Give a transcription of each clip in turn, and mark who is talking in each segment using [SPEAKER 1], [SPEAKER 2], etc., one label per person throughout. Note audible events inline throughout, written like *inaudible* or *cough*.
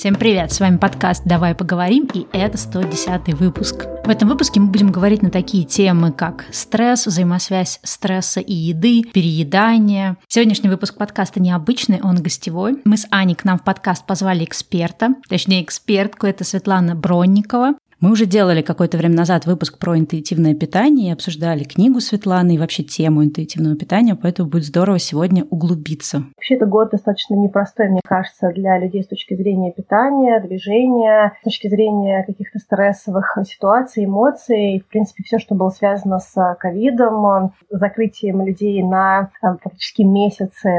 [SPEAKER 1] Всем привет, с вами подкаст «Давай поговорим» и это 110 выпуск. В этом выпуске мы будем говорить на такие темы, как стресс, взаимосвязь стресса и еды, переедание. Сегодняшний выпуск подкаста необычный, он гостевой. Мы с Аней к нам в подкаст позвали эксперта, точнее экспертку, это Светлана Бронникова. Мы уже делали какое-то время назад выпуск про интуитивное питание и обсуждали книгу Светланы и вообще тему интуитивного питания, поэтому будет здорово сегодня углубиться.
[SPEAKER 2] Вообще, это год достаточно непростой, мне кажется, для людей с точки зрения питания, движения, с точки зрения каких-то стрессовых ситуаций, эмоций. В принципе, все, что было связано с ковидом, закрытием людей на э, практически месяцы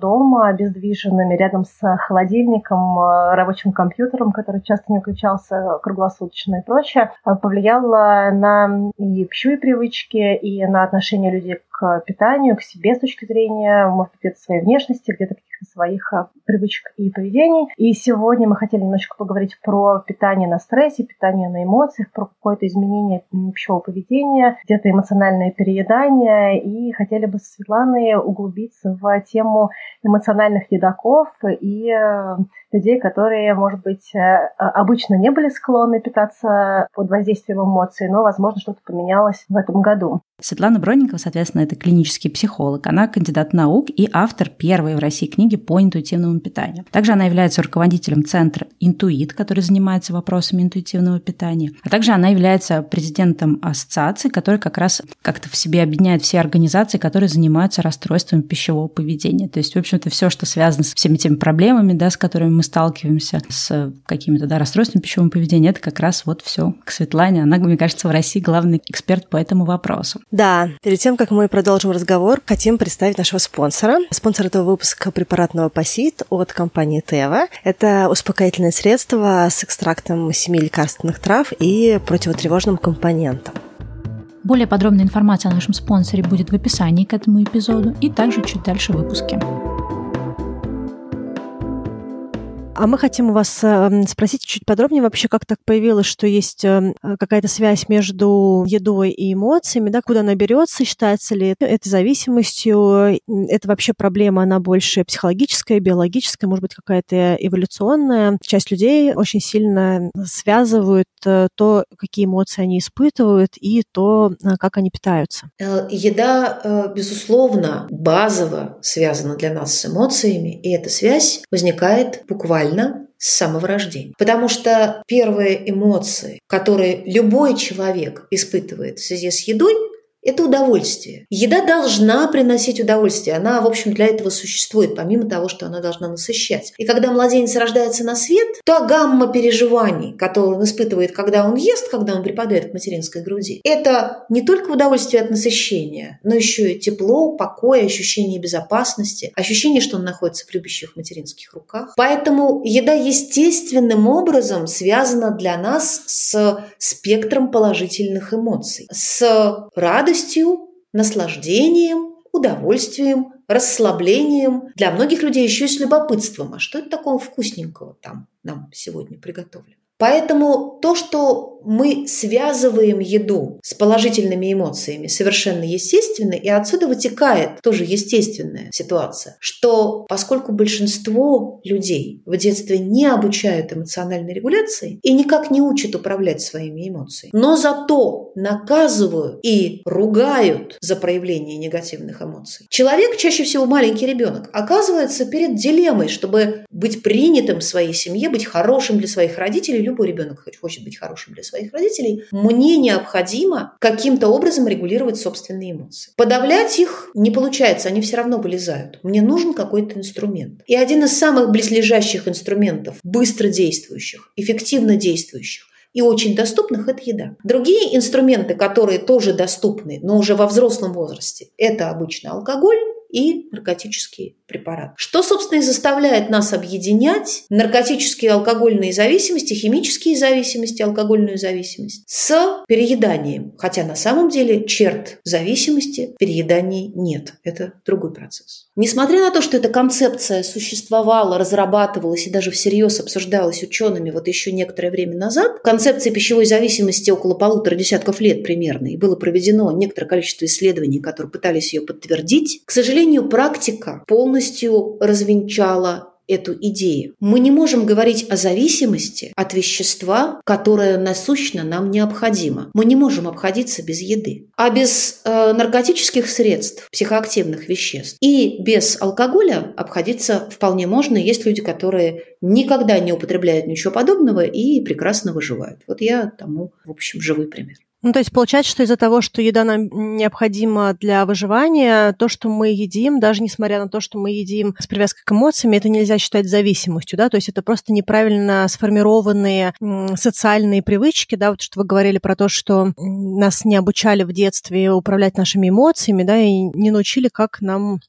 [SPEAKER 2] дома, обездвиженными, рядом с холодильником, э, рабочим компьютером, который часто не включался круглосуточно и прочее, э, повлияло на и пищевые привычки, и на отношение людей к питанию, к себе с точки зрения, может быть, где-то своей внешности, где-то каких-то своих э, привычек и поведений. И сегодня мы хотели немножко поговорить про питание на стрессе, питание на эмоциях, про какое-то изменение пищевого поведения, где-то эмоциональное переедание. И хотели бы с Светланой углубиться в тему эмоциональных едоков и э, людей, которые, может быть, э, обычно не были склонны питаться под воздействием эмоций, но, возможно, что-то поменялось в этом году.
[SPEAKER 1] Светлана Бронникова, соответственно, это клинический психолог. Она кандидат наук и автор первой в России книги по интуитивному питанию. Также она является руководителем центра «Интуит», который занимается вопросами интуитивного питания. А также она является президентом ассоциации, которая как раз как-то в себе объединяет все организации, которые занимаются расстройством пищевого поведения. То есть, в общем-то, все, что связано с всеми теми проблемами, да, с которыми мы сталкиваемся, с какими-то да, расстройствами пищевого поведения, это как раз вот все к Светлане. Она, мне кажется, в России главный эксперт по этому вопросу.
[SPEAKER 3] Да, перед тем, как мы продолжим разговор, хотим представить нашего спонсора. Спонсор этого выпуска – препарат Новопосит от компании Тева. Это успокоительное средство с экстрактом семи лекарственных трав и противотревожным компонентом.
[SPEAKER 1] Более подробная информация о нашем спонсоре будет в описании к этому эпизоду и также чуть дальше в выпуске.
[SPEAKER 3] А мы хотим у вас эм, спросить чуть подробнее вообще, как так появилось, что есть эм, какая-то связь между едой и эмоциями, да, куда она берется, считается ли это зависимостью, это вообще проблема, она больше психологическая, биологическая, может быть, какая-то эволюционная. Часть людей очень сильно связывают э, то, какие эмоции они испытывают, и то, э, как они питаются.
[SPEAKER 4] Э, еда, безусловно, базово связана для нас с эмоциями, и эта связь возникает буквально с самого рождения. Потому что первые эмоции, которые любой человек испытывает в связи с едой, это удовольствие. Еда должна приносить удовольствие. Она, в общем, для этого существует, помимо того, что она должна насыщать. И когда младенец рождается на свет, то гамма переживаний, которые он испытывает, когда он ест, когда он припадает к материнской груди, это не только удовольствие от насыщения, но еще и тепло, покой, ощущение безопасности, ощущение, что он находится в любящих материнских руках. Поэтому еда естественным образом связана для нас с спектром положительных эмоций, с радостью, радостью, наслаждением, удовольствием, расслаблением. Для многих людей еще и с любопытством. А что это такого вкусненького там нам сегодня приготовлено? Поэтому то, что мы связываем еду с положительными эмоциями, совершенно естественно, и отсюда вытекает тоже естественная ситуация, что поскольку большинство людей в детстве не обучают эмоциональной регуляции и никак не учат управлять своими эмоциями, но зато наказывают и ругают за проявление негативных эмоций. Человек, чаще всего маленький ребенок, оказывается перед дилеммой, чтобы быть принятым в своей семье, быть хорошим для своих родителей, любой ребенок хочет быть хорошим для своих родителей, мне необходимо каким-то образом регулировать собственные эмоции. Подавлять их не получается, они все равно вылезают. Мне нужен какой-то инструмент. И один из самых близлежащих инструментов, быстро действующих, эффективно действующих, и очень доступных – это еда. Другие инструменты, которые тоже доступны, но уже во взрослом возрасте, это обычно алкоголь и наркотические препарат. Что, собственно, и заставляет нас объединять наркотические и алкогольные зависимости, химические зависимости, алкогольную зависимость с перееданием. Хотя на самом деле черт зависимости перееданий нет. Это другой процесс. Несмотря на то, что эта концепция существовала, разрабатывалась и даже всерьез обсуждалась учеными вот еще некоторое время назад, концепция пищевой зависимости около полутора десятков лет примерно, и было проведено некоторое количество исследований, которые пытались ее подтвердить, к сожалению, практика полностью развенчала эту идею. Мы не можем говорить о зависимости от вещества, которое насущно нам необходимо. Мы не можем обходиться без еды. А без э, наркотических средств, психоактивных веществ и без алкоголя обходиться вполне можно. Есть люди, которые никогда не употребляют ничего подобного и прекрасно выживают. Вот я тому, в общем, живой пример.
[SPEAKER 2] Ну, то есть получается, что из-за того, что еда нам необходима для выживания, то, что мы едим, даже несмотря на то, что мы едим с привязкой к эмоциям, это нельзя считать зависимостью, да, то есть это просто неправильно сформированные социальные привычки, да, вот что вы говорили про то, что нас не обучали в детстве управлять нашими эмоциями, да, и не научили, как нам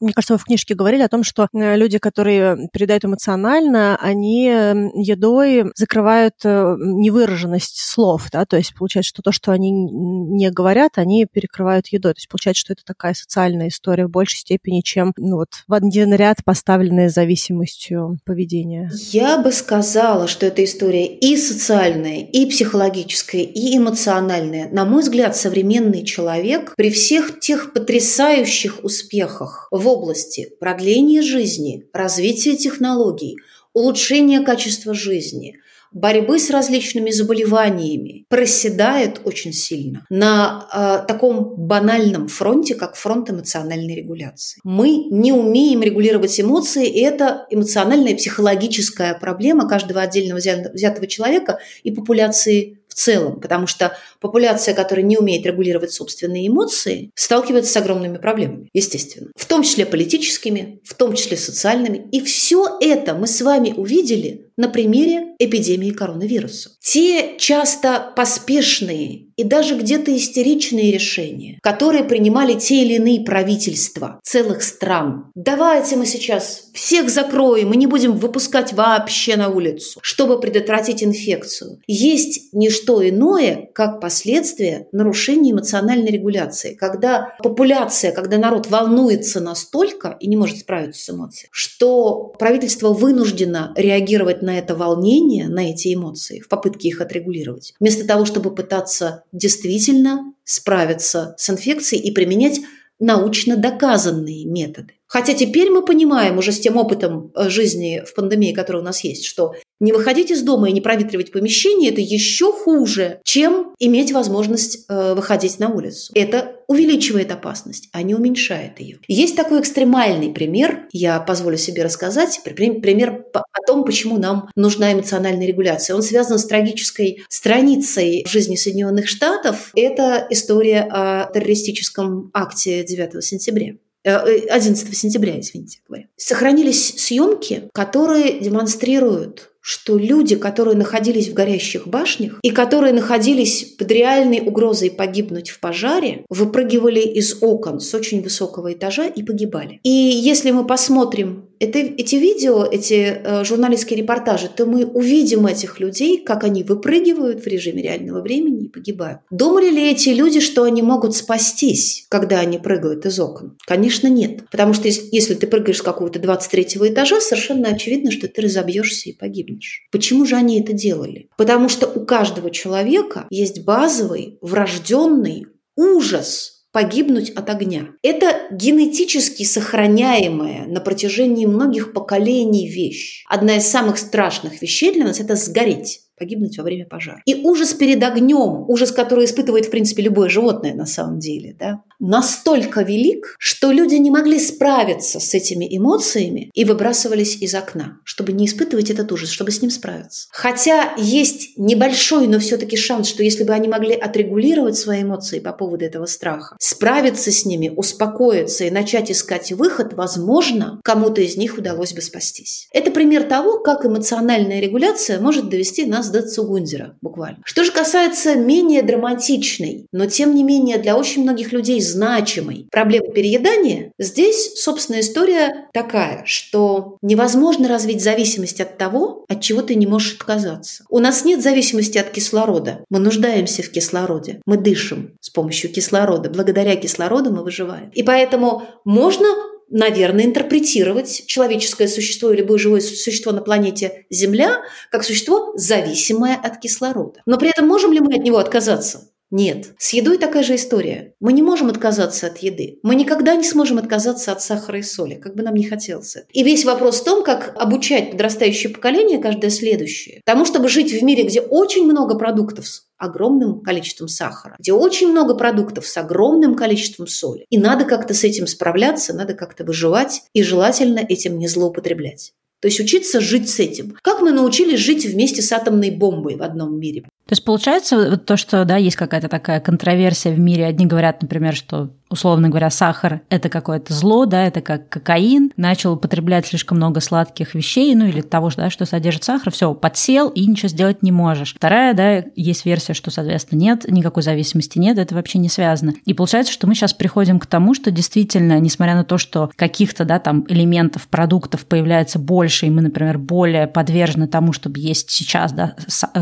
[SPEAKER 2] мне кажется, вы в книжке говорили о том, что э, люди, которые передают эмоционально, они едой закрывают э, невыраженность слов, да, то есть получается, что то, что они не говорят, они перекрывают едой. То есть получается, что это такая социальная история в большей степени, чем ну, вот в один ряд поставленная зависимостью поведения.
[SPEAKER 4] Я бы сказала, что эта история и социальная, и психологическая, и эмоциональная. На мой взгляд, современный человек при всех тех потрясающих успехах в области продления жизни, развития технологий, улучшения качества жизни, борьбы с различными заболеваниями проседает очень сильно на э, таком банальном фронте, как фронт эмоциональной регуляции. Мы не умеем регулировать эмоции, и это эмоциональная психологическая проблема каждого отдельного взятого человека и популяции целом, потому что популяция, которая не умеет регулировать собственные эмоции, сталкивается с огромными проблемами, естественно. В том числе политическими, в том числе социальными. И все это мы с вами увидели на примере эпидемии коронавируса. Те часто поспешные и даже где-то истеричные решения, которые принимали те или иные правительства целых стран. Давайте мы сейчас всех закроем и не будем выпускать вообще на улицу, чтобы предотвратить инфекцию. Есть не что иное, как последствия нарушения эмоциональной регуляции. Когда популяция, когда народ волнуется настолько и не может справиться с эмоциями, что правительство вынуждено реагировать на это волнение, на эти эмоции в попытке их отрегулировать, вместо того, чтобы пытаться действительно справиться с инфекцией и применять научно доказанные методы. Хотя теперь мы понимаем уже с тем опытом э, жизни в пандемии, который у нас есть, что не выходить из дома и не проветривать помещение – это еще хуже, чем иметь возможность э, выходить на улицу. Это увеличивает опасность, а не уменьшает ее. Есть такой экстремальный пример, я позволю себе рассказать, пример о том, почему нам нужна эмоциональная регуляция. Он связан с трагической страницей в жизни Соединенных Штатов. Это история о террористическом акте 9 сентября. 11 э, сентября, извините говоря. Сохранились съемки, которые демонстрируют что люди, которые находились в горящих башнях и которые находились под реальной угрозой погибнуть в пожаре, выпрыгивали из окон с очень высокого этажа и погибали. И если мы посмотрим это, эти видео, эти э, журналистские репортажи, то мы увидим этих людей, как они выпрыгивают в режиме реального времени и погибают. Думали ли эти люди, что они могут спастись, когда они прыгают из окон? Конечно, нет. Потому что если, если ты прыгаешь с какого-то 23 этажа, совершенно очевидно, что ты разобьешься и погибнешь. Почему же они это делали? Потому что у каждого человека есть базовый, врожденный ужас погибнуть от огня. Это генетически сохраняемая на протяжении многих поколений вещь. Одна из самых страшных вещей для нас – это сгореть погибнуть во время пожара. И ужас перед огнем, ужас, который испытывает, в принципе, любое животное на самом деле, да, настолько велик, что люди не могли справиться с этими эмоциями и выбрасывались из окна, чтобы не испытывать этот ужас, чтобы с ним справиться. Хотя есть небольшой, но все-таки шанс, что если бы они могли отрегулировать свои эмоции по поводу этого страха, справиться с ними, успокоиться и начать искать выход, возможно, кому-то из них удалось бы спастись. Это пример того, как эмоциональная регуляция может довести нас до Цугундера, буквально. Что же касается менее драматичной, но тем не менее для очень многих людей значимой проблемы переедания, здесь, собственно, история такая, что невозможно развить зависимость от того, от чего ты не можешь отказаться. У нас нет зависимости от кислорода. Мы нуждаемся в кислороде. Мы дышим с помощью кислорода. Благодаря кислороду мы выживаем. И поэтому можно наверное, интерпретировать человеческое существо или любое живое существо на планете Земля как существо, зависимое от кислорода. Но при этом можем ли мы от него отказаться? Нет. С едой такая же история. Мы не можем отказаться от еды. Мы никогда не сможем отказаться от сахара и соли, как бы нам ни хотелось. И весь вопрос в том, как обучать подрастающее поколение, каждое следующее, тому, чтобы жить в мире, где очень много продуктов с огромным количеством сахара, где очень много продуктов с огромным количеством соли. И надо как-то с этим справляться, надо как-то выживать и желательно этим не злоупотреблять. То есть учиться жить с этим. Как мы научились жить вместе с атомной бомбой в одном мире?
[SPEAKER 1] То есть получается вот то, что да, есть какая-то такая контроверсия в мире. Одни говорят, например, что условно говоря, сахар – это какое-то зло, да, это как кокаин, начал употреблять слишком много сладких вещей, ну или того, да, что содержит сахар, все, подсел и ничего сделать не можешь. Вторая, да, есть версия, что, соответственно, нет, никакой зависимости нет, это вообще не связано. И получается, что мы сейчас приходим к тому, что действительно, несмотря на то, что каких-то, да, там элементов, продуктов появляется больше, и мы, например, более подвержены тому, чтобы есть сейчас, да,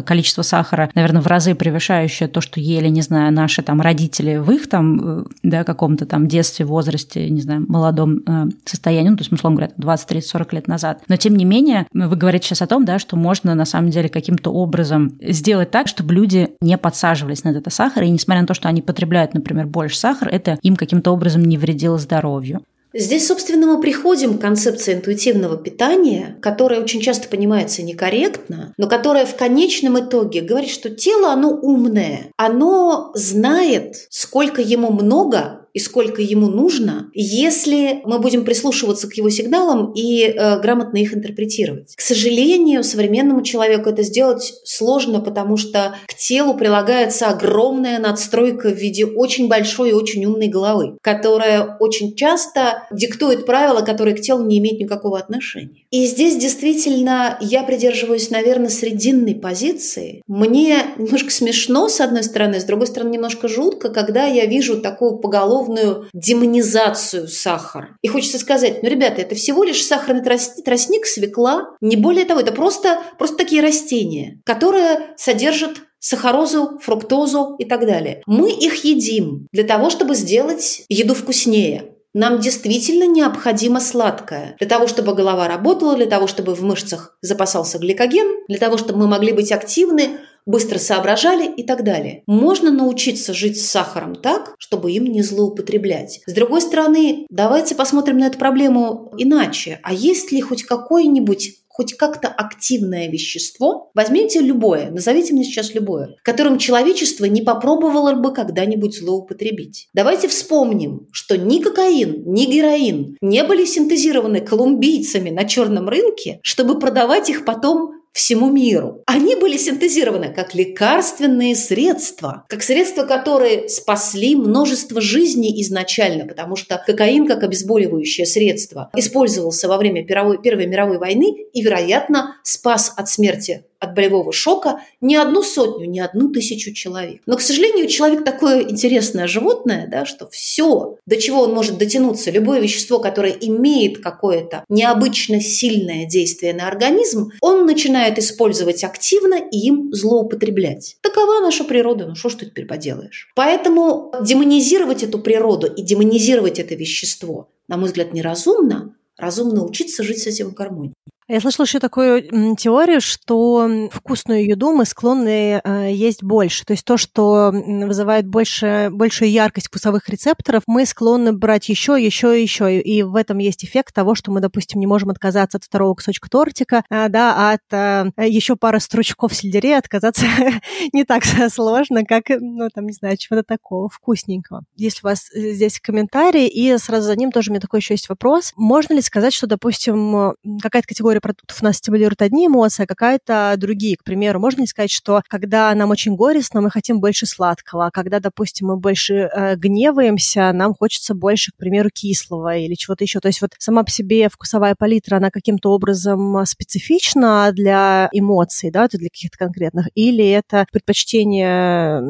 [SPEAKER 1] количество сахара, наверное, в разы превышающее то, что ели, не знаю, наши там родители в их там, э, да, как каком-то там детстве, возрасте, не знаю, молодом э, состоянии, ну, то есть, условно говоря, 20, 30, 40 лет назад. Но, тем не менее, вы говорите сейчас о том, да, что можно, на самом деле, каким-то образом сделать так, чтобы люди не подсаживались на этот сахар, и несмотря на то, что они потребляют, например, больше сахара, это им каким-то образом не вредило здоровью.
[SPEAKER 4] Здесь, собственно, мы приходим к концепции интуитивного питания, которая очень часто понимается некорректно, но которая в конечном итоге говорит, что тело, оно умное, оно знает, сколько ему много и сколько ему нужно, если мы будем прислушиваться к его сигналам и э, грамотно их интерпретировать. К сожалению, современному человеку это сделать сложно, потому что к телу прилагается огромная надстройка в виде очень большой и очень умной головы, которая очень часто диктует правила, которые к телу не имеют никакого отношения. И здесь действительно я придерживаюсь, наверное, срединной позиции. Мне немножко смешно, с одной стороны, с другой стороны, немножко жутко, когда я вижу такую поголовную условную демонизацию сахара. И хочется сказать, ну, ребята, это всего лишь сахарный тростник, свекла, не более того, это просто, просто такие растения, которые содержат сахарозу, фруктозу и так далее. Мы их едим для того, чтобы сделать еду вкуснее. Нам действительно необходимо сладкое. Для того, чтобы голова работала, для того, чтобы в мышцах запасался гликоген, для того, чтобы мы могли быть активны, быстро соображали и так далее. Можно научиться жить с сахаром так, чтобы им не злоупотреблять. С другой стороны, давайте посмотрим на эту проблему иначе. А есть ли хоть какой-нибудь хоть как-то активное вещество, возьмите любое, назовите мне сейчас любое, которым человечество не попробовало бы когда-нибудь злоупотребить. Давайте вспомним, что ни кокаин, ни героин не были синтезированы колумбийцами на черном рынке, чтобы продавать их потом всему миру. Они были синтезированы как лекарственные средства, как средства, которые спасли множество жизней изначально, потому что кокаин как обезболивающее средство использовался во время Первой мировой войны и, вероятно, спас от смерти от болевого шока не одну сотню, не одну тысячу человек. Но, к сожалению, человек такое интересное животное, да, что все, до чего он может дотянуться, любое вещество, которое имеет какое-то необычно сильное действие на организм, он начинает использовать активно и им злоупотреблять. Такова наша природа, ну что ж ты теперь поделаешь. Поэтому демонизировать эту природу и демонизировать это вещество, на мой взгляд, неразумно, разумно учиться жить с этим в гармонии.
[SPEAKER 2] Я слышала еще такую теорию, что вкусную еду мы склонны э, есть больше. То есть то, что вызывает больше, большую яркость вкусовых рецепторов, мы склонны брать еще, еще еще. И в этом есть эффект того, что мы, допустим, не можем отказаться от второго кусочка тортика, а, да, от а, еще пары стручков сельдерея отказаться *laughs* не так *laughs* сложно, как, ну, там, не знаю, чего-то такого вкусненького. Если у вас э, здесь комментарий, и сразу за ним тоже у меня такой еще есть вопрос. Можно ли сказать, что, допустим, какая-то категория категория продуктов нас стимулирует одни эмоции, а какая-то другие. К примеру, можно ли сказать, что когда нам очень горестно, мы хотим больше сладкого, а когда, допустим, мы больше э, гневаемся, нам хочется больше, к примеру, кислого или чего-то еще. То есть вот сама по себе вкусовая палитра, она каким-то образом специфична для эмоций, да, для каких-то конкретных, или это предпочтение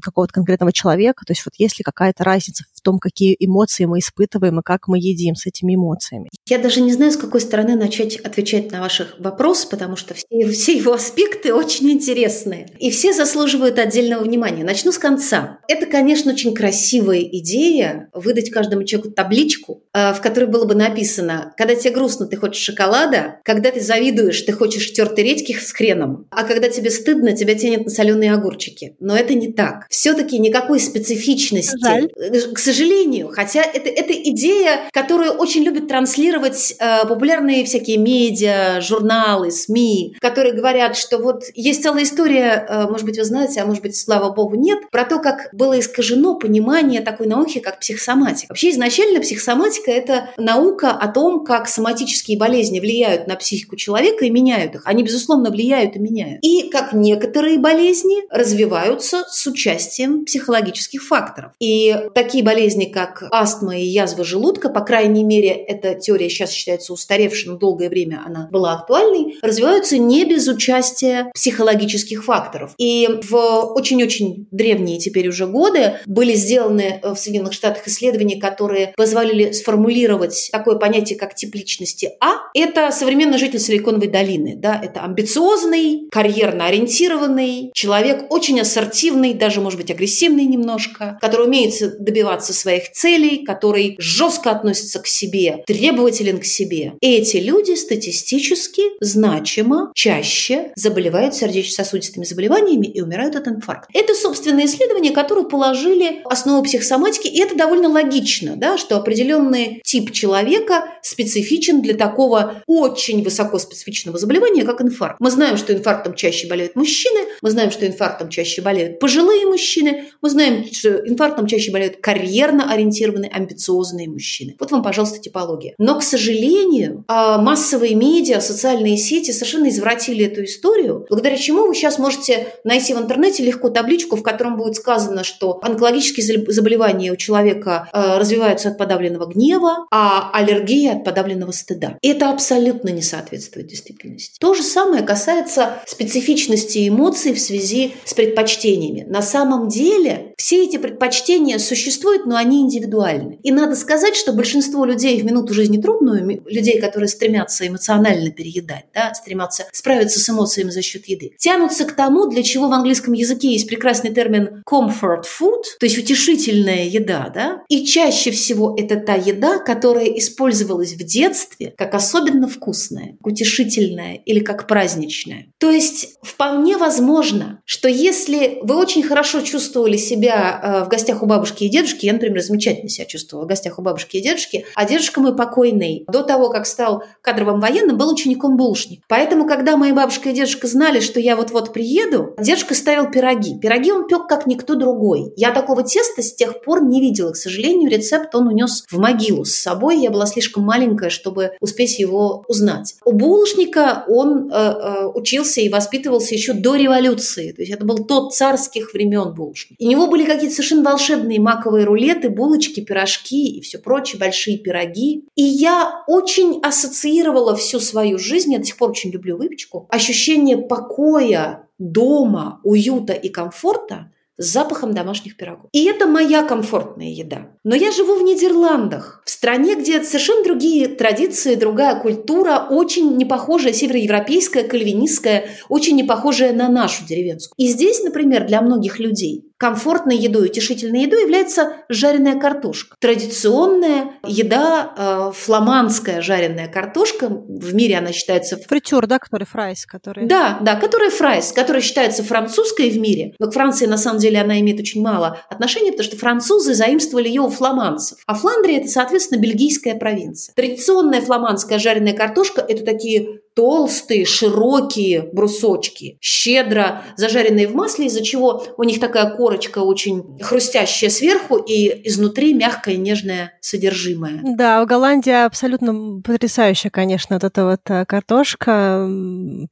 [SPEAKER 2] какого-то конкретного человека, то есть вот есть ли какая-то разница в том, какие эмоции мы испытываем и как мы едим с этими эмоциями.
[SPEAKER 4] Я даже не знаю, с какой стороны начать отвечать отвечать на ваши вопросы, потому что все, *laughs* все его аспекты очень интересные. И все заслуживают отдельного внимания. Начну с конца. Это, конечно, очень красивая идея выдать каждому человеку табличку, э, в которой было бы написано, когда тебе грустно, ты хочешь шоколада, когда ты завидуешь, ты хочешь тертой редьки с хреном, а когда тебе стыдно, тебя тянет на соленые огурчики. Но это не так. Все-таки никакой специфичности. Жаль. К сожалению, хотя это, это идея, которую очень любят транслировать э, популярные всякие медиа, журналы, СМИ, которые говорят, что вот есть целая история, э, может быть, вы знаете, а может быть, слава богу, нет, про то, как было искажено понимание такой науки, как психосоматика. Вообще изначально психосоматика – это наука о том, как соматические болезни влияют на психику человека и меняют их. Они, безусловно, влияют и меняют. И как некоторые болезни развиваются с участием психологических факторов. И такие болезни, как астма и язва желудка, по крайней мере, эта теория сейчас считается устаревшей, но долгое время она была актуальной, развиваются не без участия психологических факторов. И в очень-очень древние теперь уже годы были сделаны в Соединенных Штатах исследования, которые позволили сформулировать такое понятие, как тип личности А. Это современный житель Силиконовой долины. Да? Это амбициозный, карьерно ориентированный человек, очень ассертивный, даже, может быть, агрессивный немножко, который умеет добиваться своих целей, который жестко относится к себе, требователен к себе. Эти люди статистически значимо чаще заболевают сердечно-сосудистыми заболеваниями и умирают от инфаркта. Это, собственно, исследования, которые положили основу психосоматики, и это довольно логично, да, что определенный тип человека специфичен для такого очень высокоспецифичного заболевания, как инфаркт. Мы знаем, что инфарктом чаще болеют мужчины, мы знаем, что инфарктом чаще болеют пожилые мужчины, мы знаем, что инфарктом чаще болеют карьерно ориентированные, амбициозные мужчины. Вот вам, пожалуйста, типология. Но, к сожалению, а, массовые медиа, социальные сети совершенно извратили эту историю, благодаря чему вы сейчас можете найти в интернете легко табличку, в котором будет сказано, что онкологические заболевания у человека а, развиваются от подавленного гнева, а аллергия от подавленного стыда. Это абсолютно не соответствует действительности. То же самое касается специфичности эмоций в связи с предпочтениями. На самом деле все эти предпочтения существуют, но они индивидуальны. И надо сказать, что большинство людей в минуту жизни трудную, людей, которые стремятся эмоционально переедать, да, стремятся справиться с эмоциями за счет еды, тянутся к тому, для чего в английском языке есть прекрасный термин comfort food, то есть утешительная еда, да, и чаще всего это та еда, которая использовалась в детстве как особенно вкусная, утешительная или как праздничная. То есть вполне возможно, что если вы очень хорошо чувствовали себя э, в гостях у бабушки и дедушки, я, например, замечательно себя чувствовала в гостях у бабушки и дедушки, а дедушка мой покойный до того, как стал кадровым военным, был учеником булочник. Поэтому, когда мои бабушка и дедушка знали, что я вот-вот приеду, дедушка ставил пироги. Пироги он пек как никто другой. Я такого теста с тех пор не видела. К сожалению, рецепт он унес в могилу с собой. Я была слишком маленькая, чтобы успеть его узнать. У булочника он э, э, учился и воспитывался еще до революции. То есть это был тот царских времен булочник. И у него были какие-то совершенно волшебные маковые рулеты, булочки, пирожки и все прочее, большие пироги. И я очень ассоциировала всю свою жизнь, я до сих пор очень люблю выпечку, ощущение покоя, дома, уюта и комфорта с запахом домашних пирогов. И это моя комфортная еда. Но я живу в Нидерландах, в стране, где совершенно другие традиции, другая культура, очень не похожая, североевропейская, кальвинистская, очень не похожая на нашу деревенскую. И здесь, например, для многих людей комфортной едой, утешительной едой является жареная картошка. Традиционная еда, э, фламандская жареная картошка, в мире она считается...
[SPEAKER 2] Фритюр, да, который fries, который...
[SPEAKER 4] Да, да, который fries, который считается французской в мире, но к Франции на самом деле она имеет очень мало отношения, потому что французы заимствовали ее у фламандцев. А Фландрия – это, соответственно, бельгийская провинция. Традиционная фламандская жареная картошка – это такие толстые, широкие брусочки, щедро зажаренные в масле, из-за чего у них такая корочка очень хрустящая сверху и изнутри мягкое нежное содержимое.
[SPEAKER 2] Да, в Голландии абсолютно потрясающая, конечно, вот эта вот э, картошка,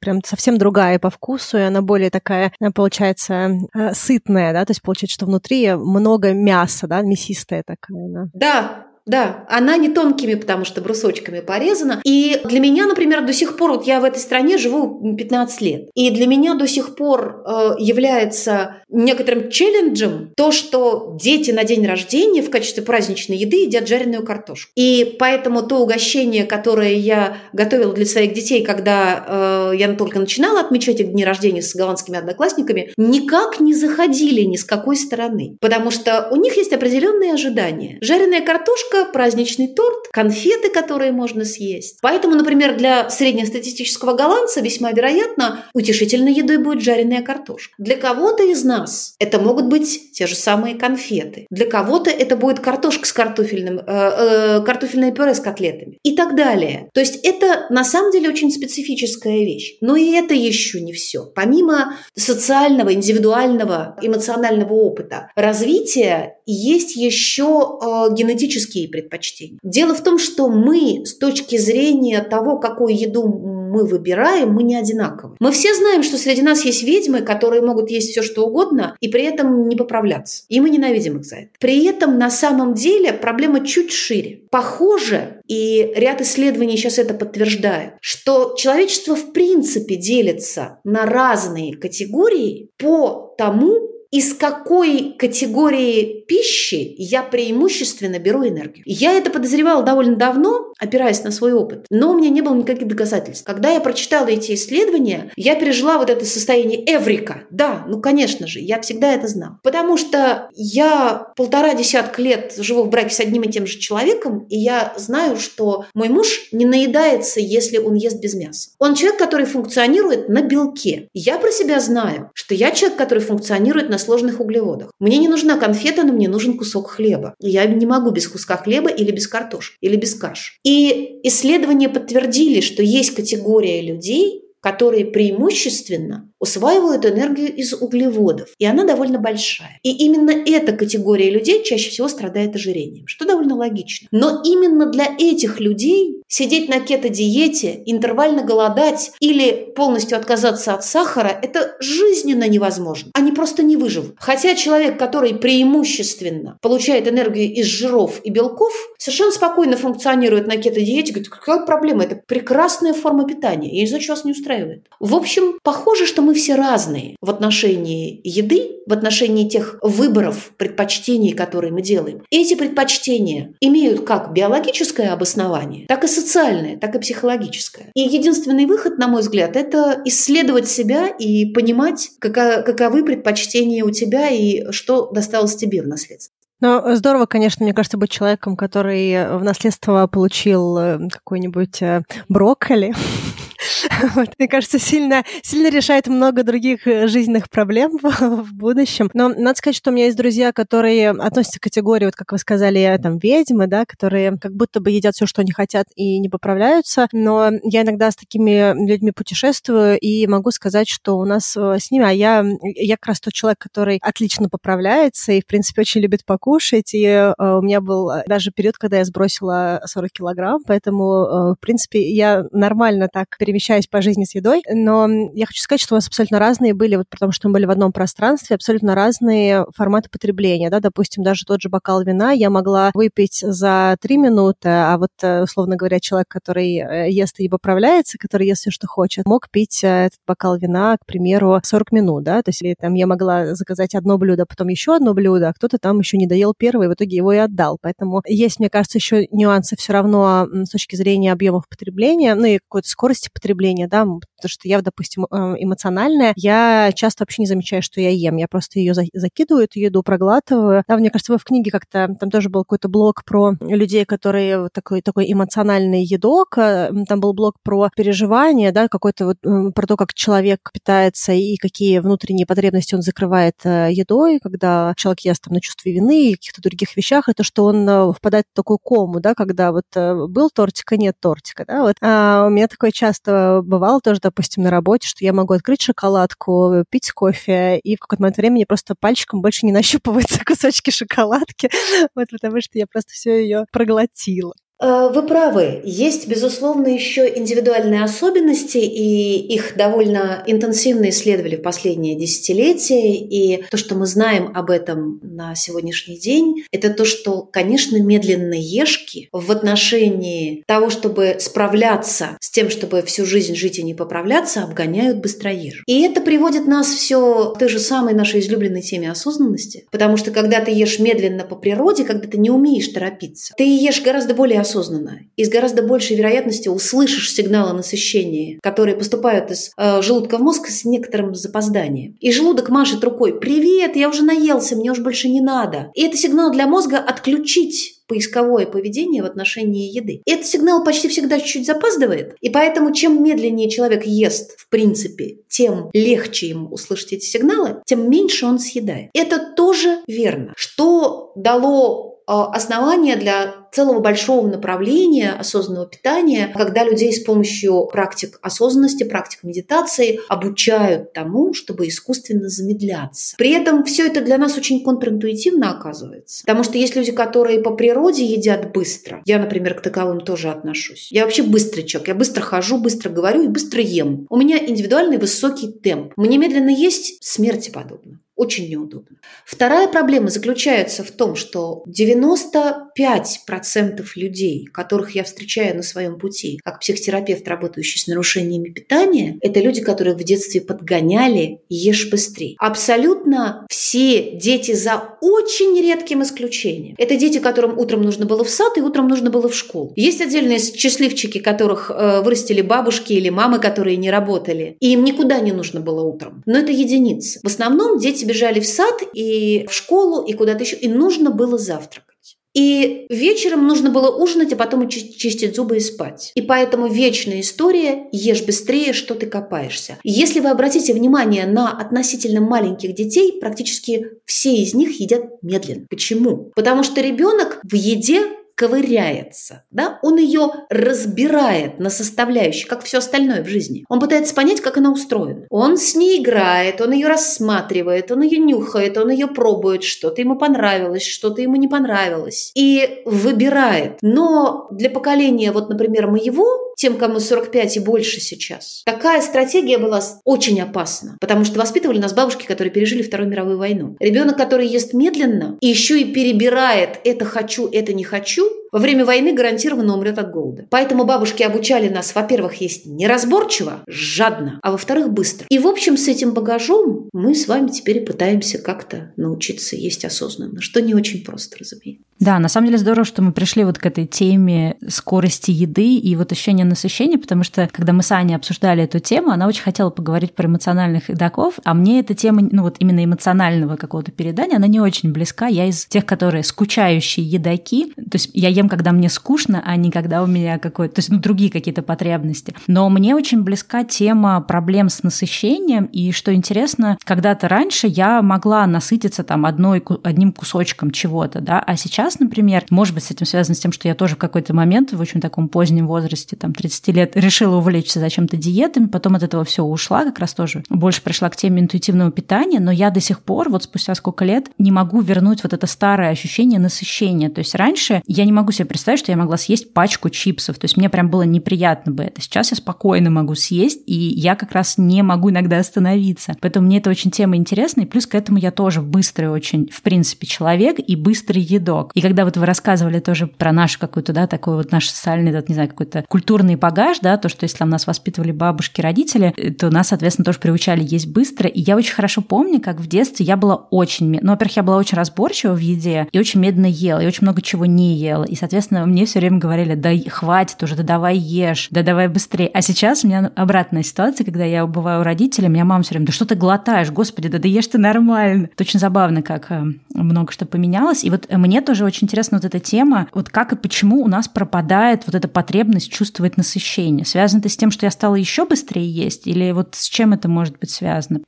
[SPEAKER 2] прям совсем другая по вкусу, и она более такая, получается, э, сытная, да, то есть получается, что внутри много мяса, да, мясистая такая.
[SPEAKER 4] Да, да да, она не тонкими, потому что брусочками порезана. И для меня, например, до сих пор, вот я в этой стране живу 15 лет, и для меня до сих пор э, является некоторым челленджем то, что дети на день рождения в качестве праздничной еды едят жареную картошку. И поэтому то угощение, которое я готовила для своих детей, когда э, я только начинала отмечать их дни рождения с голландскими одноклассниками, никак не заходили ни с какой стороны. Потому что у них есть определенные ожидания. Жареная картошка, праздничный торт, конфеты, которые можно съесть. Поэтому, например, для среднестатистического голландца весьма вероятно утешительной едой будет жареная картошка. Для кого-то из нас это могут быть те же самые конфеты. Для кого-то это будет картошка с картофельным, э, э, картофельное пюре с котлетами и так далее. То есть это на самом деле очень специфическая вещь. Но и это еще не все. Помимо социального, индивидуального, эмоционального опыта развития, есть еще э, генетические предпочтения. Дело в том, что мы с точки зрения того, какую еду мы выбираем, мы не одинаковы. Мы все знаем, что среди нас есть ведьмы, которые могут есть все, что угодно, и при этом не поправляться. И мы ненавидим их за это. При этом на самом деле проблема чуть шире. Похоже, и ряд исследований сейчас это подтверждает, что человечество в принципе делится на разные категории по тому, из какой категории пищи я преимущественно беру энергию. Я это подозревала довольно давно, опираясь на свой опыт, но у меня не было никаких доказательств. Когда я прочитала эти исследования, я пережила вот это состояние эврика. Да, ну конечно же, я всегда это знала. Потому что я полтора десятка лет живу в браке с одним и тем же человеком, и я знаю, что мой муж не наедается, если он ест без мяса. Он человек, который функционирует на белке. Я про себя знаю, что я человек, который функционирует на сложных углеводах. Мне не нужна конфета, но мне нужен кусок хлеба. Я не могу без куска хлеба или без картошки, или без каш. И исследования подтвердили, что есть категория людей, которые преимущественно усваивают энергию из углеводов, и она довольно большая. И именно эта категория людей чаще всего страдает ожирением, что довольно логично. Но именно для этих людей сидеть на кето-диете, интервально голодать или полностью отказаться от сахара – это жизненно невозможно. Они просто не выживут. Хотя человек, который преимущественно получает энергию из жиров и белков, совершенно спокойно функционирует на кето-диете, говорит, какая проблема, это прекрасная форма питания, я знаю, что вас не устраивает. В общем, похоже, что мы мы все разные в отношении еды, в отношении тех выборов, предпочтений, которые мы делаем. И эти предпочтения имеют как биологическое обоснование, так и социальное, так и психологическое. И единственный выход, на мой взгляд, это исследовать себя и понимать, каковы предпочтения у тебя и что досталось тебе в наследство.
[SPEAKER 2] Ну, здорово, конечно, мне кажется, быть человеком, который в наследство получил э, какой-нибудь э, брокколи, *laughs* *laughs* Вот, мне кажется, сильно, сильно решает много других э, жизненных проблем *laughs* в будущем. Но надо сказать, что у меня есть друзья, которые относятся к категории, вот как вы сказали, там, ведьмы, да, которые как будто бы едят все, что они хотят и не поправляются. Но я иногда с такими людьми путешествую и могу сказать, что у нас э, с ними, а я, я как раз тот человек, который отлично поправляется и, в принципе, очень любит покушать. И э, у меня был даже период, когда я сбросила 40 килограмм, поэтому, в принципе, я нормально так перемещаюсь по жизни с едой, но я хочу сказать, что у нас абсолютно разные были, вот потому что мы были в одном пространстве, абсолютно разные форматы потребления, да, допустим, даже тот же бокал вина я могла выпить за три минуты, а вот, э, условно говоря, человек, который э, ест и поправляется, который ест все, что хочет, мог пить э, этот бокал вина, к примеру, 40 минут, да, то есть или, там я могла заказать одно блюдо, потом еще одно блюдо, а кто-то там еще не доел первое, и в итоге его и отдал. Поэтому есть, мне кажется, еще нюансы все равно с точки зрения объемов потребления, ну и какой-то скорости потребления, питания, да, потому что я, допустим, э, эмоциональная, я часто вообще не замечаю, что я ем, я просто ее закидываю, эту еду проглатываю. Да, мне кажется, вы в книге как-то, там тоже был какой-то блог про людей, которые такой, такой эмоциональный едок, э, там был блог про переживания, да, какой-то вот про то, как человек питается и какие внутренние потребности он закрывает э, едой, когда человек ест там на чувстве вины и каких-то других вещах, это что он впадает в такую кому, да, когда вот был тортик, а нет тортика, да, вот. А у меня такое часто бывало тоже, допустим, на работе, что я могу открыть шоколадку, пить кофе, и в какой-то момент времени просто пальчиком больше не нащупываются *laughs* кусочки шоколадки, *laughs* вот потому что я просто все ее проглотила.
[SPEAKER 4] Э, вы правы. Есть, безусловно, еще индивидуальные особенности, и их довольно интенсивно исследовали в последние десятилетия. И то, что мы знаем об этом на сегодняшний день, это то, что, конечно, медленные ешки в отношении того, чтобы справляться с тем, чтобы всю жизнь жить и не поправляться, обгоняют быстроеж. И это приводит нас все к той же самой нашей излюбленной теме осознанности. Потому что когда ты ешь медленно по природе, когда ты не умеешь торопиться, ты ешь гораздо более осознанно и с гораздо большей вероятностью услышишь сигналы насыщения, которые поступают из э, желудка в мозг с некоторым запозданием. И желудок машет рукой «Привет, я уже наелся, мне уже больше не надо». И это сигнал для мозга отключить поисковое поведение в отношении еды. И этот сигнал почти всегда чуть-чуть запаздывает, и поэтому чем медленнее человек ест, в принципе, тем легче ему услышать эти сигналы, тем меньше он съедает. Это тоже верно. Что дало а, основания для целого большого направления осознанного питания, когда людей с помощью практик осознанности, практик медитации обучают тому, чтобы искусственно замедляться. При этом все это для нас очень контринтуитивно оказывается. Потому что есть люди, которые по природе едят быстро. Я, например, к таковым тоже отношусь. Я вообще быстрый человек. Я быстро хожу, быстро говорю и быстро ем. У меня индивидуальный высокий темп. Мне медленно есть смерти подобно очень неудобно. Вторая проблема заключается в том, что 95% людей, которых я встречаю на своем пути, как психотерапевт, работающий с нарушениями питания, это люди, которых в детстве подгоняли «ешь быстрее». Абсолютно все дети за очень редким исключением. Это дети, которым утром нужно было в сад и утром нужно было в школу. Есть отдельные счастливчики, которых э, вырастили бабушки или мамы, которые не работали, и им никуда не нужно было утром. Но это единицы. В основном дети бежали в сад и в школу, и куда-то еще, и нужно было завтракать. И вечером нужно было ужинать, а потом чистить зубы и спать. И поэтому вечная история «ешь быстрее, что ты копаешься». Если вы обратите внимание на относительно маленьких детей, практически все из них едят медленно. Почему? Потому что ребенок в еде ковыряется, да, он ее разбирает на составляющие, как все остальное в жизни. Он пытается понять, как она устроена. Он с ней играет, он ее рассматривает, он ее нюхает, он ее пробует, что-то ему понравилось, что-то ему не понравилось. И выбирает. Но для поколения, вот, например, моего, тем, кому 45 и больше сейчас. Такая стратегия была очень опасна, потому что воспитывали нас бабушки, которые пережили Вторую мировую войну. Ребенок, который ест медленно и еще и перебирает «это хочу, это не хочу», во время войны гарантированно умрет от голода. Поэтому бабушки обучали нас, во-первых, есть неразборчиво, жадно, а во-вторых, быстро. И, в общем, с этим багажом мы с вами теперь пытаемся как-то научиться есть осознанно, что не очень просто, разумеется.
[SPEAKER 1] Да, на самом деле здорово, что мы пришли вот к этой теме скорости еды и вот ощущения насыщения, потому что когда мы с Аней обсуждали эту тему, она очень хотела поговорить про эмоциональных едоков, а мне эта тема, ну вот именно эмоционального какого-то передания, она не очень близка. Я из тех, которые скучающие едоки, то есть я ем, когда мне скучно, а не когда у меня какой-то, то есть ну, другие какие-то потребности. Но мне очень близка тема проблем с насыщением, и что интересно, когда-то раньше я могла насытиться там одной, одним кусочком чего-то, да, а сейчас, например, может быть, с этим связано с тем, что я тоже в какой-то момент в очень таком позднем возрасте, там, 30 лет, решила увлечься зачем-то диетами, потом от этого все ушла, как раз тоже больше пришла к теме интуитивного питания, но я до сих пор, вот спустя сколько лет, не могу вернуть вот это старое ощущение насыщения. То есть раньше я не могу могу себе представить, что я могла съесть пачку чипсов. То есть мне прям было неприятно бы это. Сейчас я спокойно могу съесть, и я как раз не могу иногда остановиться. Поэтому мне это очень тема интересна. И плюс к этому я тоже быстрый очень, в принципе, человек и быстрый едок. И когда вот вы рассказывали тоже про наш какой-то, да, такой вот наш социальный, не знаю, какой-то культурный багаж, да, то, что если там нас воспитывали бабушки, родители, то нас, соответственно, тоже приучали есть быстро. И я очень хорошо помню, как в детстве я была очень... Ну, во-первых, я была очень разборчива в еде и очень медленно ела, и очень много чего не ела. И соответственно, мне все время говорили, да хватит уже, да давай ешь, да давай быстрее. А сейчас у меня обратная ситуация, когда я бываю у родителей, меня мама все время, да что ты глотаешь, господи, да да ешь ты нормально. Это очень забавно, как э, много что поменялось. И вот мне тоже очень интересна вот эта тема, вот как и почему у нас пропадает вот эта потребность чувствовать насыщение. Связано это с тем, что я стала еще быстрее есть, или вот с чем это может быть связано?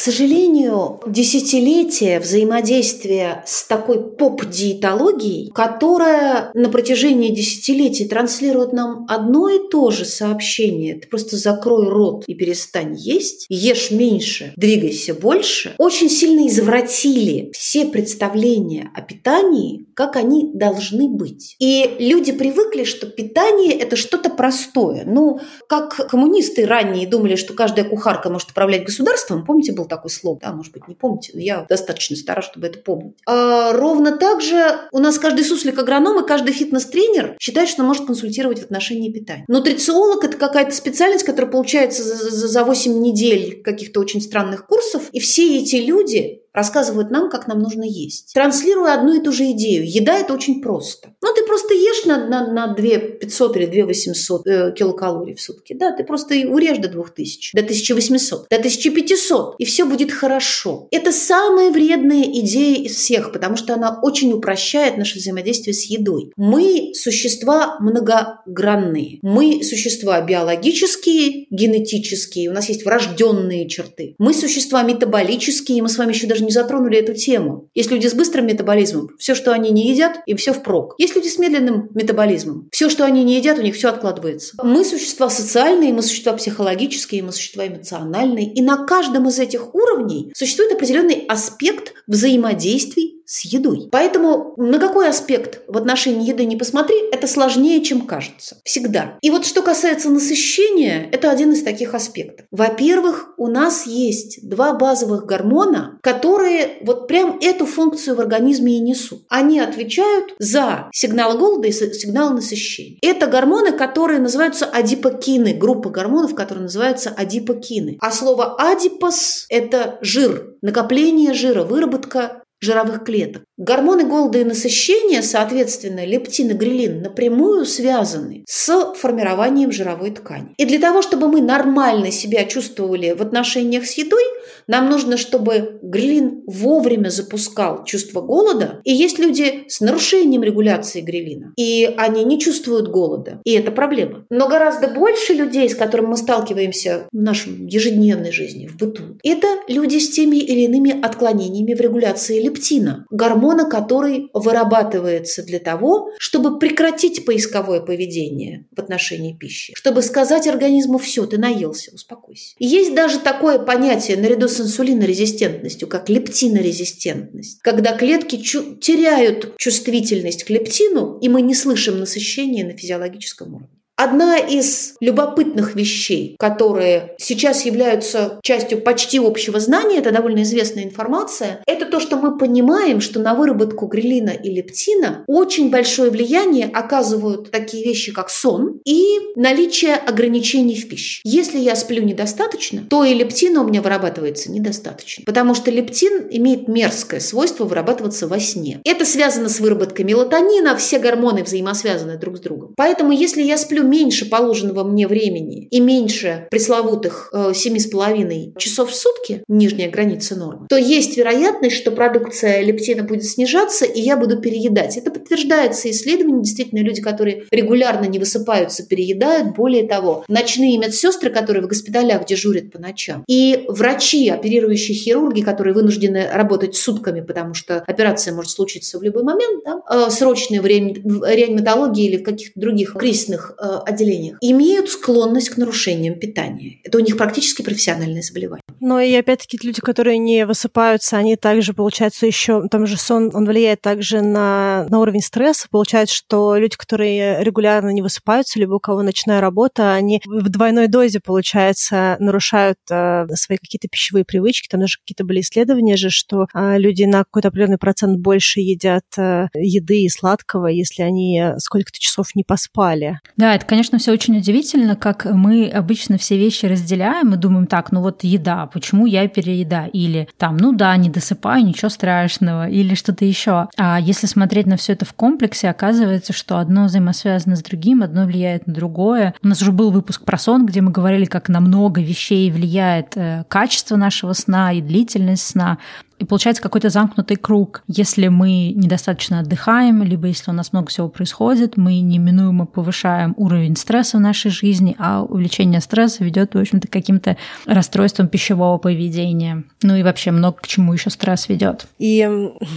[SPEAKER 4] К сожалению, десятилетия взаимодействия с такой поп-диетологией, которая на протяжении десятилетий транслирует нам одно и то же сообщение. Ты просто закрой рот и перестань есть, ешь меньше, двигайся больше, очень сильно извратили все представления о питании, как они должны быть. И люди привыкли, что питание – это что-то простое. Ну, как коммунисты ранее думали, что каждая кухарка может управлять государством, помните, был такой слог, да, может быть, не помните, но я достаточно стара, чтобы это помнить. А ровно так же у нас каждый суслик-агроном и каждый фитнес-тренер считает, что может консультировать в отношении питания. Нутрициолог – это какая-то специальность, которая получается за, за 8 недель каких-то очень странных курсов, и все эти люди рассказывают нам, как нам нужно есть. Транслируя одну и ту же идею. Еда – это очень просто. Ну, ты просто ешь на, на, на 2 500 или 2 800 э, килокалорий в сутки. Да, ты просто урежь до 2000, до 1800, до 1500, и все будет хорошо. Это самая вредная идея из всех, потому что она очень упрощает наше взаимодействие с едой. Мы существа многогранные. Мы существа биологические, генетические, у нас есть врожденные черты. Мы существа метаболические, мы с вами еще даже даже не затронули эту тему. Есть люди с быстрым метаболизмом, все, что они не едят, им все впрок. Есть люди с медленным метаболизмом. Все, что они не едят, у них все откладывается. Мы существа социальные, мы существа психологические, мы существа эмоциональные. И на каждом из этих уровней существует определенный аспект взаимодействий с едой. Поэтому на какой аспект в отношении еды не посмотри, это сложнее, чем кажется. Всегда. И вот что касается насыщения, это один из таких аспектов. Во-первых, у нас есть два базовых гормона, которые вот прям эту функцию в организме и несут. Они отвечают за сигнал голода и сигнал насыщения. Это гормоны, которые называются адипокины, группа гормонов, которые называются адипокины. А слово адипос – это жир, накопление жира, выработка жировых клеток. Гормоны голода и насыщения, соответственно, лептин и грилин, напрямую связаны с формированием жировой ткани. И для того, чтобы мы нормально себя чувствовали в отношениях с едой, нам нужно, чтобы грилин вовремя запускал чувство голода. И есть люди с нарушением регуляции грилина, и они не чувствуют голода. И это проблема. Но гораздо больше людей, с которыми мы сталкиваемся в нашем ежедневной жизни, в быту, это люди с теми или иными отклонениями в регуляции лептина, гормона, который вырабатывается для того, чтобы прекратить поисковое поведение в отношении пищи, чтобы сказать организму «все, ты наелся, успокойся». Есть даже такое понятие наряду с инсулинорезистентностью, как лептинорезистентность, когда клетки чу- теряют чувствительность к лептину, и мы не слышим насыщения на физиологическом уровне. Одна из любопытных вещей, которые сейчас являются частью почти общего знания, это довольно известная информация, это то, что мы понимаем, что на выработку грелина и лептина очень большое влияние оказывают такие вещи, как сон и наличие ограничений в пище. Если я сплю недостаточно, то и лептина у меня вырабатывается недостаточно, потому что лептин имеет мерзкое свойство вырабатываться во сне. Это связано с выработкой мелатонина, все гормоны взаимосвязаны друг с другом. Поэтому если я сплю меньше положенного мне времени и меньше пресловутых э, семи с половиной часов в сутки, нижняя граница нормы, то есть вероятность, что продукция лептина будет снижаться, и я буду переедать. Это подтверждается исследованием. Действительно, люди, которые регулярно не высыпаются, переедают. Более того, ночные медсестры, которые в госпиталях дежурят по ночам, и врачи, оперирующие хирурги, которые вынуждены работать сутками, потому что операция может случиться в любой момент, да, э, срочные в реаниматологии или в каких-то других кризисных э, отделениях, имеют склонность к нарушениям питания. Это у них практически профессиональное заболевание.
[SPEAKER 2] Но и опять-таки люди, которые не высыпаются, они также, получается, еще, там же сон, он влияет также на, на уровень стресса. Получается, что люди, которые регулярно не высыпаются, либо у кого ночная работа, они в двойной дозе, получается, нарушают э, свои какие-то пищевые привычки. Там даже какие-то были исследования же, что э, люди на какой-то определенный процент больше едят э, еды и сладкого, если они сколько-то часов не поспали.
[SPEAKER 1] Да, это, конечно, все очень удивительно, как мы обычно все вещи разделяем и думаем, так, ну вот еда, почему я переедаю? Или там, ну да, не досыпаю, ничего страшного, или что-то еще. А если смотреть на все это в комплексе, оказывается, что одно взаимосвязано с другим, одно влияет на другое. У нас уже был выпуск про сон, где мы говорили, как на много вещей влияет э, качество нашего сна и длительность сна. И получается какой-то замкнутый круг. Если мы недостаточно отдыхаем, либо если у нас много всего происходит, мы неминуемо повышаем уровень стресса в нашей жизни, а увеличение стресса ведет, в общем-то, к каким-то расстройствам пищевого поведения. Ну и вообще много к чему еще стресс ведет.
[SPEAKER 3] И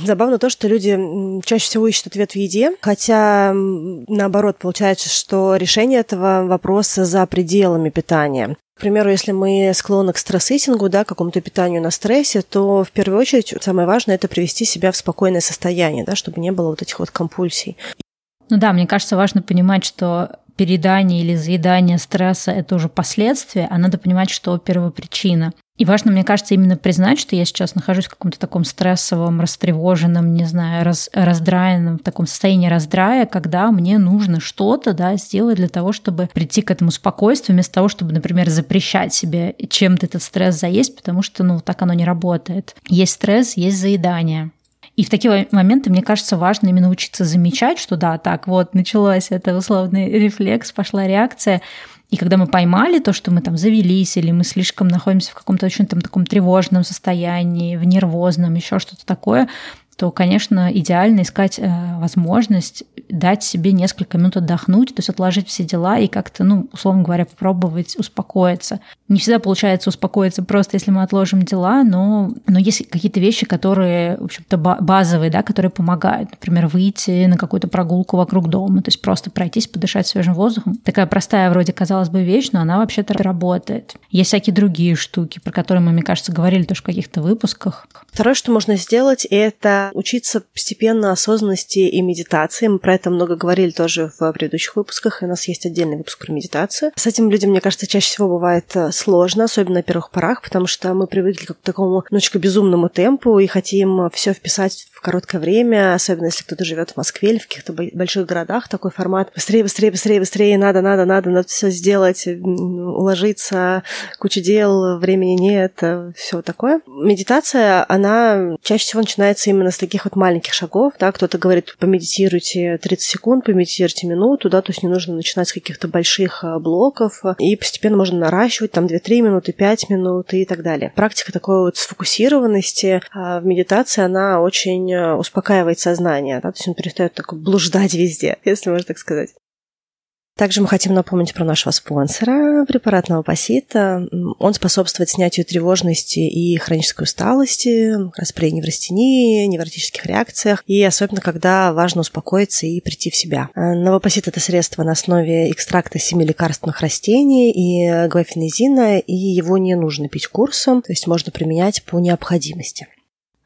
[SPEAKER 3] забавно то, что люди чаще всего ищут ответ в еде, хотя наоборот получается, что решение этого вопроса за пределами питания. К примеру, если мы склонны к стресситингу, да, к какому-то питанию на стрессе, то в первую очередь самое важное – это привести себя в спокойное состояние, да, чтобы не было вот этих вот компульсий.
[SPEAKER 1] Ну да, мне кажется, важно понимать, что передание или заедание стресса – это уже последствия, а надо понимать, что первопричина. И важно, мне кажется, именно признать, что я сейчас нахожусь в каком-то таком стрессовом, растревоженном, не знаю, раз, раздраенном, в таком состоянии раздрая, когда мне нужно что-то да, сделать для того, чтобы прийти к этому спокойствию, вместо того, чтобы, например, запрещать себе чем-то этот стресс заесть, потому что, ну, так оно не работает. Есть стресс, есть заедание. И в такие моменты, мне кажется, важно именно учиться замечать, что да, так вот, началось это условный рефлекс, пошла реакция, и когда мы поймали то, что мы там завелись, или мы слишком находимся в каком-то очень там таком тревожном состоянии, в нервозном, еще что-то такое, то, конечно, идеально искать э, возможность дать себе несколько минут отдохнуть, то есть отложить все дела и как-то, ну, условно говоря, попробовать успокоиться. Не всегда получается успокоиться просто, если мы отложим дела, но, но есть какие-то вещи, которые, в общем-то, базовые, да, которые помогают. Например, выйти на какую-то прогулку вокруг дома, то есть просто пройтись, подышать свежим воздухом. Такая простая вроде, казалось бы, вещь, но она вообще-то работает. Есть всякие другие штуки, про которые мы, мне кажется, говорили тоже в каких-то выпусках.
[SPEAKER 3] Второе, что можно сделать, это учиться постепенно осознанности и медитации. Мы про это много говорили тоже в предыдущих выпусках, и у нас есть отдельный выпуск про медитацию. С этим людям, мне кажется, чаще всего бывает э, сложно, особенно на первых порах, потому что мы привыкли к такому немножечко безумному темпу и хотим все вписать в короткое время, особенно если кто-то живет в Москве или в каких-то больших городах, такой формат быстрее, быстрее, быстрее, быстрее, надо, надо, надо, надо все сделать, уложиться, куча дел, времени нет, э, все такое. Медитация, она чаще всего начинается именно с таких вот маленьких шагов, да, кто-то говорит, помедитируйте 30 секунд, помедитируйте минуту, да, то есть не нужно начинать с каких-то больших э, блоков, и постепенно можно наращивать там 2-3 минуты, 5 минут и так далее. Практика такой вот сфокусированности а в медитации, она очень э, успокаивает сознание, да, то есть он перестает так блуждать везде, *laughs* если можно так сказать. Также мы хотим напомнить про нашего спонсора, препарат Новопосита. Он способствует снятию тревожности и хронической усталости, как раз при неврастении, невротических реакциях, и особенно, когда важно успокоиться и прийти в себя. Новопосит – это средство на основе экстракта семи лекарственных растений и гвафенезина, и его не нужно пить курсом, то есть можно применять по необходимости.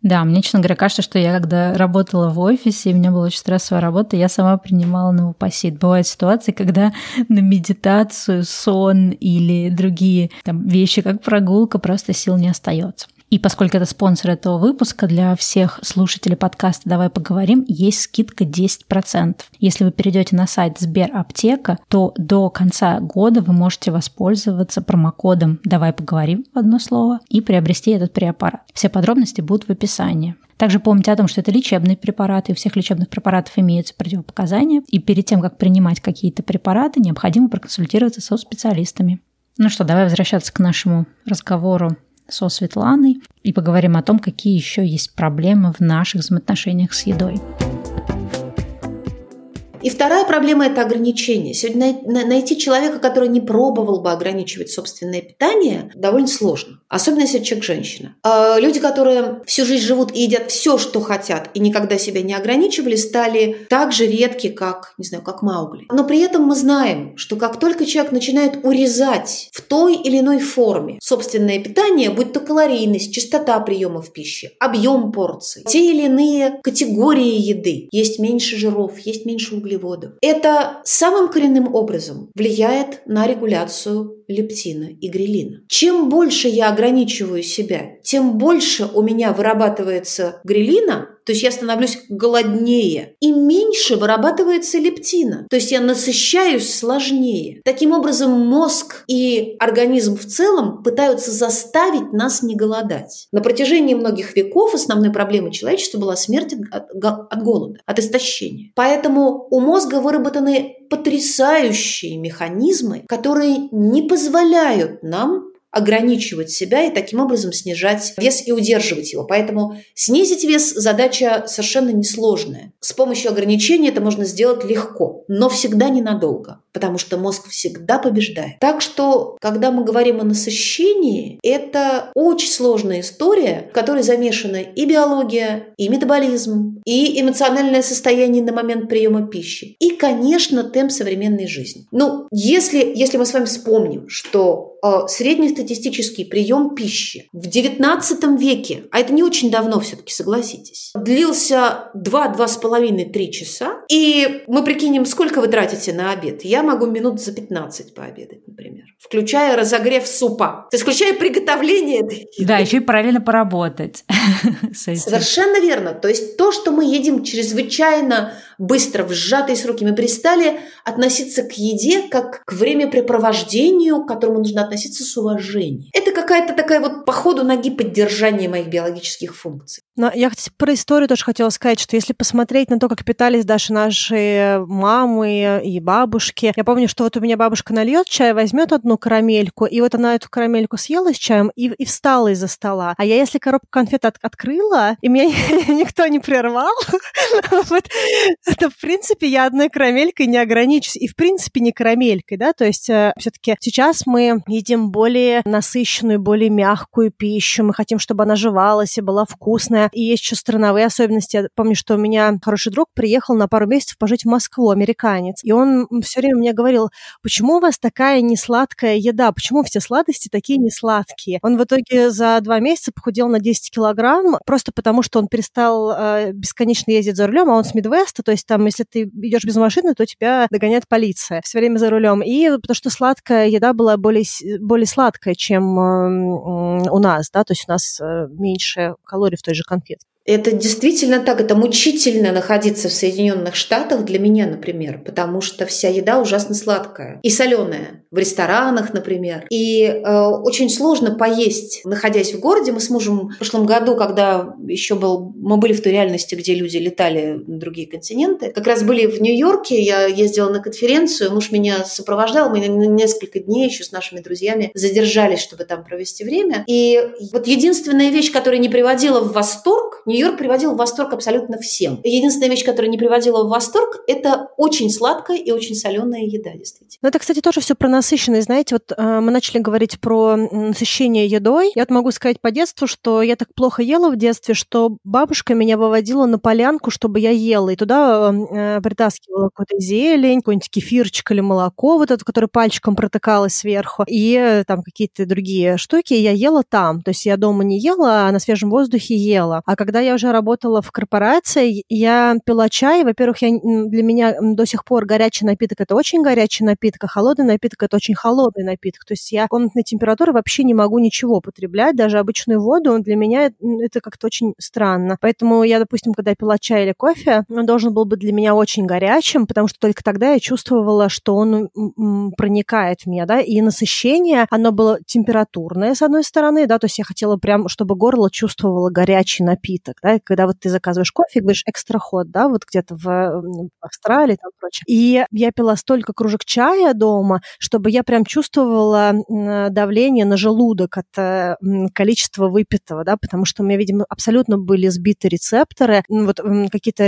[SPEAKER 1] Да, мне, честно говоря, кажется, что я когда работала в офисе, и у меня была очень стрессовая работа, я сама принимала новопосит. Бывают ситуации, когда на медитацию, сон или другие там, вещи, как прогулка, просто сил не остается. И поскольку это спонсор этого выпуска, для всех слушателей подкаста «Давай поговорим» есть скидка 10%. Если вы перейдете на сайт Сбераптека, то до конца года вы можете воспользоваться промокодом «Давай поговорим» в одно слово и приобрести этот препарат. Все подробности будут в описании. Также помните о том, что это лечебные препараты, и у всех лечебных препаратов имеются противопоказания, и перед тем, как принимать какие-то препараты, необходимо проконсультироваться со специалистами. Ну что, давай возвращаться к нашему разговору со Светланой и поговорим о том, какие еще есть проблемы в наших взаимоотношениях с едой.
[SPEAKER 4] И вторая проблема – это ограничение. Сегодня найти человека, который не пробовал бы ограничивать собственное питание, довольно сложно. Особенно если человек женщина. А люди, которые всю жизнь живут и едят все, что хотят, и никогда себя не ограничивали, стали так же редки, как, не знаю, как Маугли. Но при этом мы знаем, что как только человек начинает урезать в той или иной форме собственное питание, будь то калорийность, частота приемов пищи, объем порций, те или иные категории еды, есть меньше жиров, есть меньше углеводов, углеводов. Это самым коренным образом влияет на регуляцию лептина и грелина. Чем больше я ограничиваю себя, тем больше у меня вырабатывается грелина, то есть я становлюсь голоднее, и меньше вырабатывается лептина, то есть я насыщаюсь сложнее. Таким образом, мозг и организм в целом пытаются заставить нас не голодать. На протяжении многих веков основной проблемой человечества была смерть от, голода, от истощения. Поэтому у мозга выработаны потрясающие механизмы, которые не позволяют нам ограничивать себя и таким образом снижать вес и удерживать его. Поэтому снизить вес – задача совершенно несложная. С помощью ограничений это можно сделать легко, но всегда ненадолго, потому что мозг всегда побеждает. Так что, когда мы говорим о насыщении, это очень сложная история, в которой замешана и биология, и метаболизм, и эмоциональное состояние на момент приема пищи, и, конечно, темп современной жизни. Ну, если, если мы с вами вспомним, что среднестатистический прием пищи в XIX веке, а это не очень давно все-таки, согласитесь, длился 2-2,5-3 часа, и мы прикинем, сколько вы тратите на обед. Я могу минут за 15 пообедать, например, включая разогрев супа, то есть включая приготовление этой
[SPEAKER 1] еды. Да, еще и параллельно поработать. *laughs*
[SPEAKER 4] Совершенно верно. То есть то, что мы едим чрезвычайно быстро, в сжатые сроки, мы перестали относиться к еде как к времяпрепровождению, к которому нужно относиться с уважением. Это какая-то такая вот по ходу ноги поддержание моих биологических функций.
[SPEAKER 2] Но я про историю тоже хотела сказать, что если посмотреть на то, как питались даже наши мамы и бабушки, я помню, что вот у меня бабушка нальет чай, возьмет одну карамельку, и вот она эту карамельку съела с чаем и, и встала из-за стола. А я если коробку конфет от, открыла, и меня *laughs* никто не прервал, *laughs* то, в принципе, я одной карамелькой не ограничусь. И, в принципе, не карамелькой, да, то есть э, все-таки сейчас мы едим более насыщенную, более мягкую пищу, мы хотим, чтобы она жевалась и была вкусная. И есть еще страновые особенности. Я помню, что у меня хороший друг приехал на пару месяцев пожить в Москву, американец. И он все время мне говорил, почему у вас такая несладкая еда, почему все сладости такие несладкие? Он в итоге за два месяца похудел на 10 килограмм, просто потому что он перестал э, бесконечно ездить за рулем, а он с Мидвеста, то есть там, если ты идешь без машины, то тебя догоняет полиция все время за рулем. И потому что сладкая еда была более, более сладкая, чем э, у нас, да, то есть у нас э, меньше калорий в той же конфетке.
[SPEAKER 4] Это действительно так, это мучительно находиться в Соединенных Штатах для меня, например, потому что вся еда ужасно сладкая и соленая в ресторанах, например. И э, очень сложно поесть, находясь в городе. Мы с мужем в прошлом году, когда еще был, мы были в той реальности, где люди летали на другие континенты, как раз были в Нью-Йорке, я ездила на конференцию, муж меня сопровождал, мы несколько дней еще с нашими друзьями задержались, чтобы там провести время. И вот единственная вещь, которая не приводила в восторг, не Нью-Йорк приводил в восторг абсолютно всем. Единственная вещь, которая не приводила в восторг, это очень сладкая и очень соленая еда, действительно.
[SPEAKER 2] Ну, это, кстати, тоже все про насыщенность. Знаете, вот э, мы начали говорить про насыщение едой. Я вот могу сказать по детству, что я так плохо ела в детстве, что бабушка меня выводила на полянку, чтобы я ела. И туда э, притаскивала какую-то зелень, какой-нибудь кефирчик или молоко, вот это, которое пальчиком протыкалось сверху, и э, там какие-то другие штуки. Я ела там. То есть я дома не ела, а на свежем воздухе ела. А когда я уже работала в корпорации, я пила чай. Во-первых, я, для меня до сих пор горячий напиток – это очень горячий напиток, а холодный напиток – это очень холодный напиток. То есть я комнатной температуры вообще не могу ничего потреблять, даже обычную воду. Для меня это как-то очень странно. Поэтому я, допустим, когда пила чай или кофе, он должен был быть для меня очень горячим, потому что только тогда я чувствовала, что он проникает в меня, да, и насыщение, оно было температурное, с одной стороны, да, то есть я хотела прям, чтобы горло чувствовало горячий напиток да, когда вот ты заказываешь кофе, говоришь экстра ход, да, вот где-то в, в Австралии там прочее. И я пила столько кружек чая дома, чтобы я прям чувствовала давление на желудок от э, количества выпитого, да, потому что у меня, видимо, абсолютно были сбиты рецепторы, вот какие-то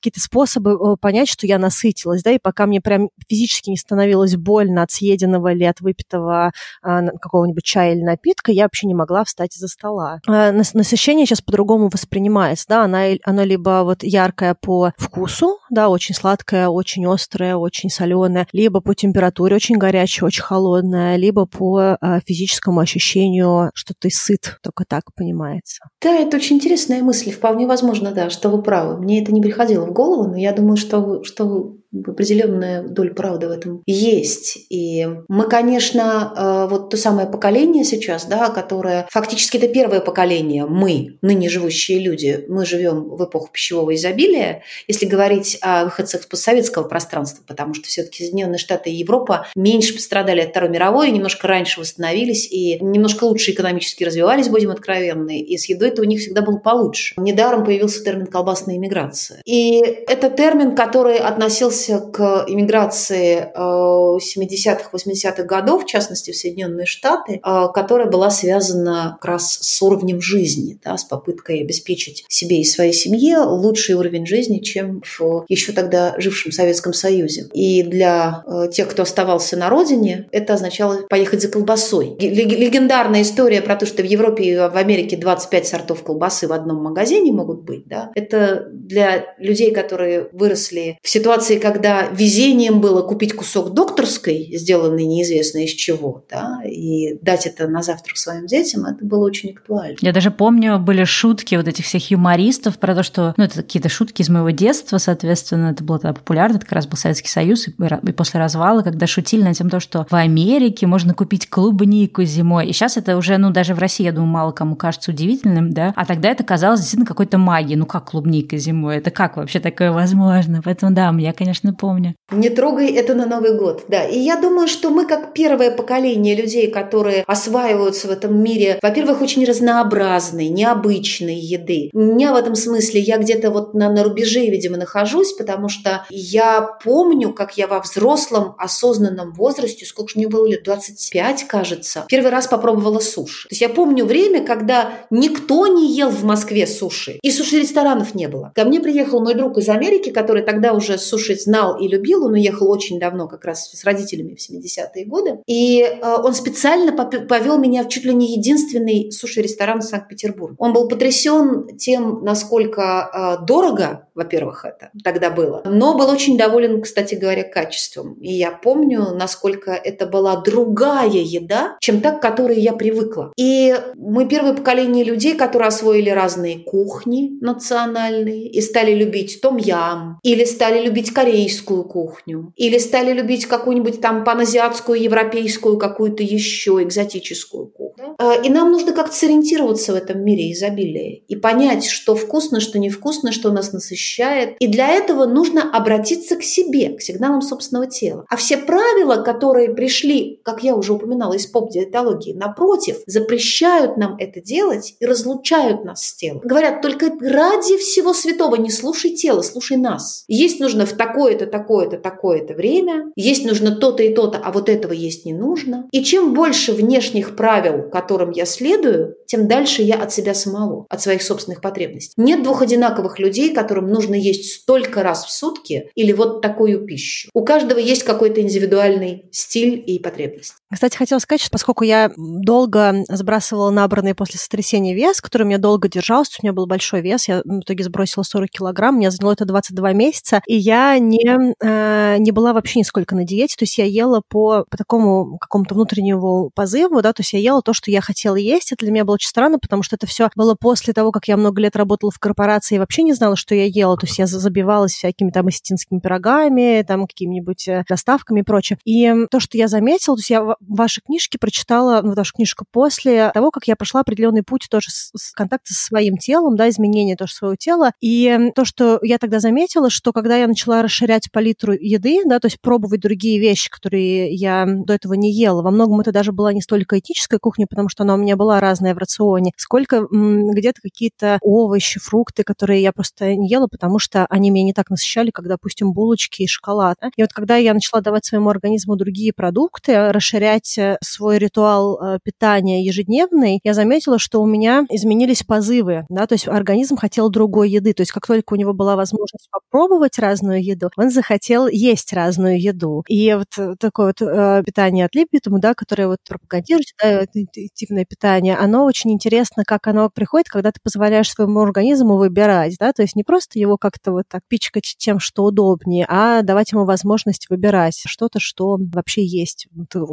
[SPEAKER 2] какие способы э, понять, что я насытилась, да, и пока мне прям физически не становилось больно от съеденного или от выпитого а, какого-нибудь чая или напитка, я вообще не могла встать из-за стола. А, насыщение сейчас по-другому воспринимается, да, она, она либо вот яркая по вкусу, да, очень сладкая, очень острая, очень соленая, либо по температуре очень горячая, очень холодная, либо по э, физическому ощущению, что ты сыт, только так понимается.
[SPEAKER 4] Да, это очень интересная мысль, вполне возможно, да, что вы правы. Мне это не приходило в голову, но я думаю, что что вы определенная доля правды в этом есть. И мы, конечно, э, вот то самое поколение сейчас, да, которое фактически это первое поколение, мы, ныне живущие люди, мы живем в эпоху пищевого изобилия, если говорить о выходцах постсоветского пространства, потому что все-таки Соединенные Штаты и Европа меньше пострадали от Второй мировой, немножко раньше восстановились и немножко лучше экономически развивались, будем откровенны, и с едой это у них всегда было получше. Недаром появился термин «колбасная иммиграция». И это термин, который относился готовился к иммиграции 70-х, 80-х годов, в частности в Соединенные Штаты, которая была связана как раз с уровнем жизни, да, с попыткой обеспечить себе и своей семье лучший уровень жизни, чем в еще тогда жившем Советском Союзе. И для тех, кто оставался на родине, это означало поехать за колбасой. Легендарная история про то, что в Европе и в Америке 25 сортов колбасы в одном магазине могут быть, да, это для людей, которые выросли в ситуации, когда везением было купить кусок докторской, сделанный неизвестно из чего, да, и дать это на завтрак своим детям, это было очень актуально.
[SPEAKER 1] Я даже помню, были шутки вот этих всех юмористов про то, что, ну, это какие-то шутки из моего детства, соответственно, это было тогда популярно, это как раз был Советский Союз, и после развала, когда шутили на тем, то, что в Америке можно купить клубнику зимой. И сейчас это уже, ну, даже в России, я думаю, мало кому кажется удивительным, да, а тогда это казалось действительно какой-то магией. Ну, как клубника зимой? Это как вообще такое возможно? Поэтому, да, я, конечно, помню.
[SPEAKER 4] Не трогай это на Новый год, да. И я думаю, что мы, как первое поколение людей, которые осваиваются в этом мире, во-первых, очень разнообразной, необычной еды. У меня в этом смысле, я где-то вот на, на рубеже, видимо, нахожусь, потому что я помню, как я во взрослом осознанном возрасте, сколько же мне было лет, 25, кажется, первый раз попробовала суши. То есть я помню время, когда никто не ел в Москве суши, и суши-ресторанов не было. Ко мне приехал мой друг из Америки, который тогда уже суши знал и любил, он уехал очень давно, как раз с родителями в 70-е годы, и э, он специально повел меня в чуть ли не единственный суши-ресторан в Санкт-Петербурге. Он был потрясен тем, насколько э, дорого, во-первых, это тогда было, но был очень доволен, кстати говоря, качеством. И я помню, насколько это была другая еда, чем та, к которой я привыкла. И мы первое поколение людей, которые освоили разные кухни национальные и стали любить том-ям, или стали любить корейскую кухню, или стали любить какую-нибудь там паназиатскую, европейскую, какую-то еще экзотическую кухню. Э, и нам нужно как-то сориентироваться в этом мире изобилия и понять, что вкусно, что невкусно, что нас насыщает. И для этого нужно обратиться к себе, к сигналам собственного тела. А все правила, которые пришли, как я уже упоминала, из поп-диетологии, напротив, запрещают нам это делать и разлучают нас с телом. Говорят, только ради всего святого не слушай тело, слушай нас. Есть нужно в такое-то, такое-то, такое-то время, есть нужно то-то и то-то, а вот этого есть не нужно. И чем больше внешних правил, которым я следую, тем дальше я от себя самого, от своих собственных потребностей. Нет двух одинаковых людей, которым нужно есть столько раз в сутки или вот такую пищу. У каждого есть какой-то индивидуальный стиль и потребность.
[SPEAKER 2] Кстати, хотела сказать, что поскольку я долго сбрасывала набранный после сотрясения вес, который у меня долго держался, у меня был большой вес, я в итоге сбросила 40 килограмм, меня заняло это 22 месяца, и я не, э, не была вообще нисколько на диете, то есть я ела по, по такому какому-то внутреннему позыву, да, то есть я ела то, что я хотела есть, это для меня было очень странно, потому что это все было после того, как я много лет работала в корпорации и вообще не знала, что я ела, то есть я забивалась всякими там осетинскими пирогами, там какими-нибудь э, доставками и прочее. И то, что я заметила, то есть я ваши книжки прочитала, ну, вашу книжку после того, как я прошла определенный путь тоже с, с контакта со своим телом, да, изменения тоже своего тела. И то, что я тогда заметила, что когда я начала расширять палитру еды, да, то есть пробовать другие вещи, которые я до этого не ела, во многом это даже была не столько этическая кухня, потому что она у меня была разная в рационе, сколько где-то какие-то овощи, фрукты, которые я просто не ела, потому что они меня не так насыщали, как, допустим, булочки и шоколад. И вот когда я начала давать своему организму другие продукты, расширять э, свой ритуал э, питания ежедневный, я заметила, что у меня изменились позывы, да, то есть организм хотел другой еды, то есть как только у него была возможность попробовать разную еду, он захотел есть разную еду. И вот такое вот э, питание от Липпитума, да, которое вот пропагандирует, да, интуитивное питание, оно очень интересно, как оно приходит, когда ты позволяешь своему организму выбирать, да, то есть не просто его как-то вот так пичкать тем, что удобнее, а давать ему возможность выбирать что-то, что вообще есть,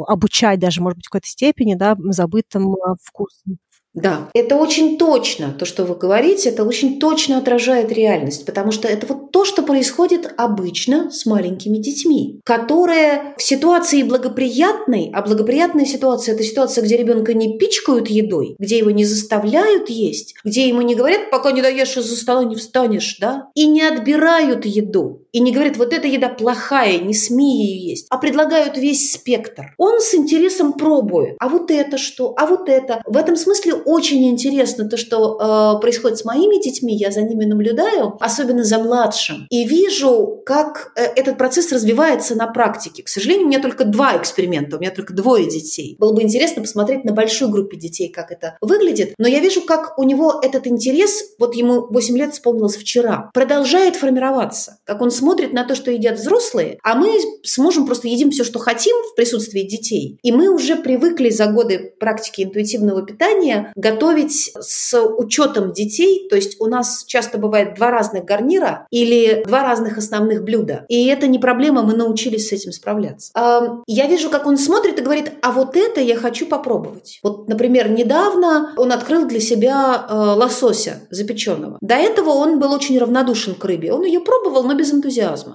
[SPEAKER 2] обучать даже, может быть, в какой-то степени, да, забытым вкусом.
[SPEAKER 4] Да, это очень точно, то, что вы говорите, это очень точно отражает реальность, потому что это вот то, что происходит обычно с маленькими детьми, которые в ситуации благоприятной, а благоприятная ситуация – это ситуация, где ребенка не пичкают едой, где его не заставляют есть, где ему не говорят, пока не доешь из-за стола, не встанешь, да, и не отбирают еду, и не говорят, вот эта еда плохая, не смей ее есть, а предлагают весь спектр. Он с интересом пробует. А вот это что? А вот это? В этом смысле очень интересно то, что э, происходит с моими детьми. Я за ними наблюдаю, особенно за младшим, и вижу, как э, этот процесс развивается на практике. К сожалению, у меня только два эксперимента, у меня только двое детей. Было бы интересно посмотреть на большой группе детей, как это выглядит. Но я вижу, как у него этот интерес, вот ему 8 лет исполнилось вчера, продолжает формироваться. Как он смотрит на то, что едят взрослые, а мы с мужем просто едим все, что хотим в присутствии детей. И мы уже привыкли за годы практики интуитивного питания готовить с учетом детей. То есть у нас часто бывает два разных гарнира или два разных основных блюда. И это не проблема, мы научились с этим справляться. Я вижу, как он смотрит и говорит, а вот это я хочу попробовать. Вот, например, недавно он открыл для себя э, лосося запеченного. До этого он был очень равнодушен к рыбе. Он ее пробовал, но без энтузиазма.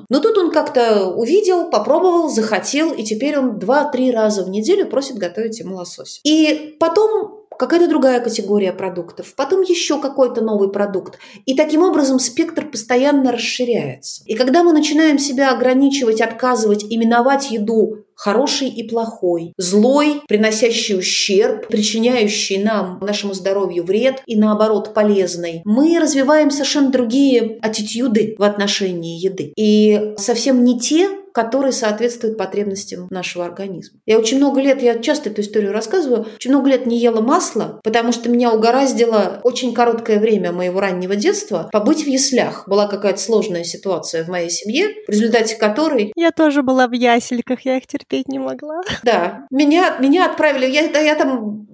[SPEAKER 4] Но тут он как-то увидел, попробовал, захотел, и теперь он два-три раза в неделю просит готовить ему лосось. И потом какая-то другая категория продуктов, потом еще какой-то новый продукт. И таким образом спектр постоянно расширяется. И когда мы начинаем себя ограничивать, отказывать, именовать еду хороший и плохой, злой, приносящий ущерб, причиняющий нам, нашему здоровью вред и наоборот полезный, мы развиваем совершенно другие аттитюды в отношении еды. И совсем не те, который соответствует потребностям нашего организма. Я очень много лет, я часто эту историю рассказываю, очень много лет не ела масло, потому что меня угораздило очень короткое время моего раннего детства побыть в яслях. Была какая-то сложная ситуация в моей семье, в результате которой...
[SPEAKER 2] Я тоже была в ясельках, я их терпеть не могла.
[SPEAKER 4] Да, меня, меня отправили, я, я там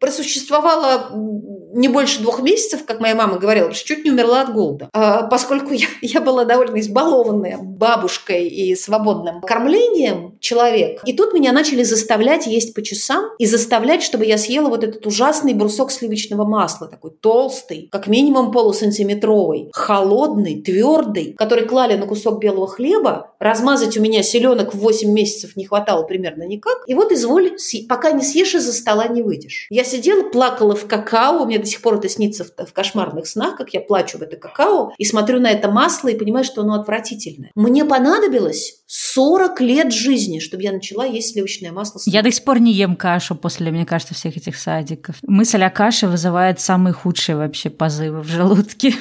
[SPEAKER 4] просуществовала не больше двух месяцев, как моя мама говорила, что чуть не умерла от голода. А, поскольку я, я была довольно избалованная бабушкой и свободным кормлением человек, и тут меня начали заставлять есть по часам и заставлять, чтобы я съела вот этот ужасный брусок сливочного масла, такой толстый, как минимум полусантиметровый, холодный, твердый, который клали на кусок белого хлеба, размазать у меня селенок в 8 месяцев не хватало примерно никак, и вот изволь, пока не съешь, из-за стола не выйдешь. Я сидела, плакала в какао, у меня до сих пор это снится в, в кошмарных снах, как я плачу в это какао, и смотрю на это масло и понимаю, что оно отвратительное. Мне понадобилось 40 лет жизни, чтобы я начала есть сливочное масло.
[SPEAKER 1] Я до сих пор не ем кашу после, мне кажется, всех этих садиков. Мысль о каше вызывает самые худшие вообще позывы в желудке.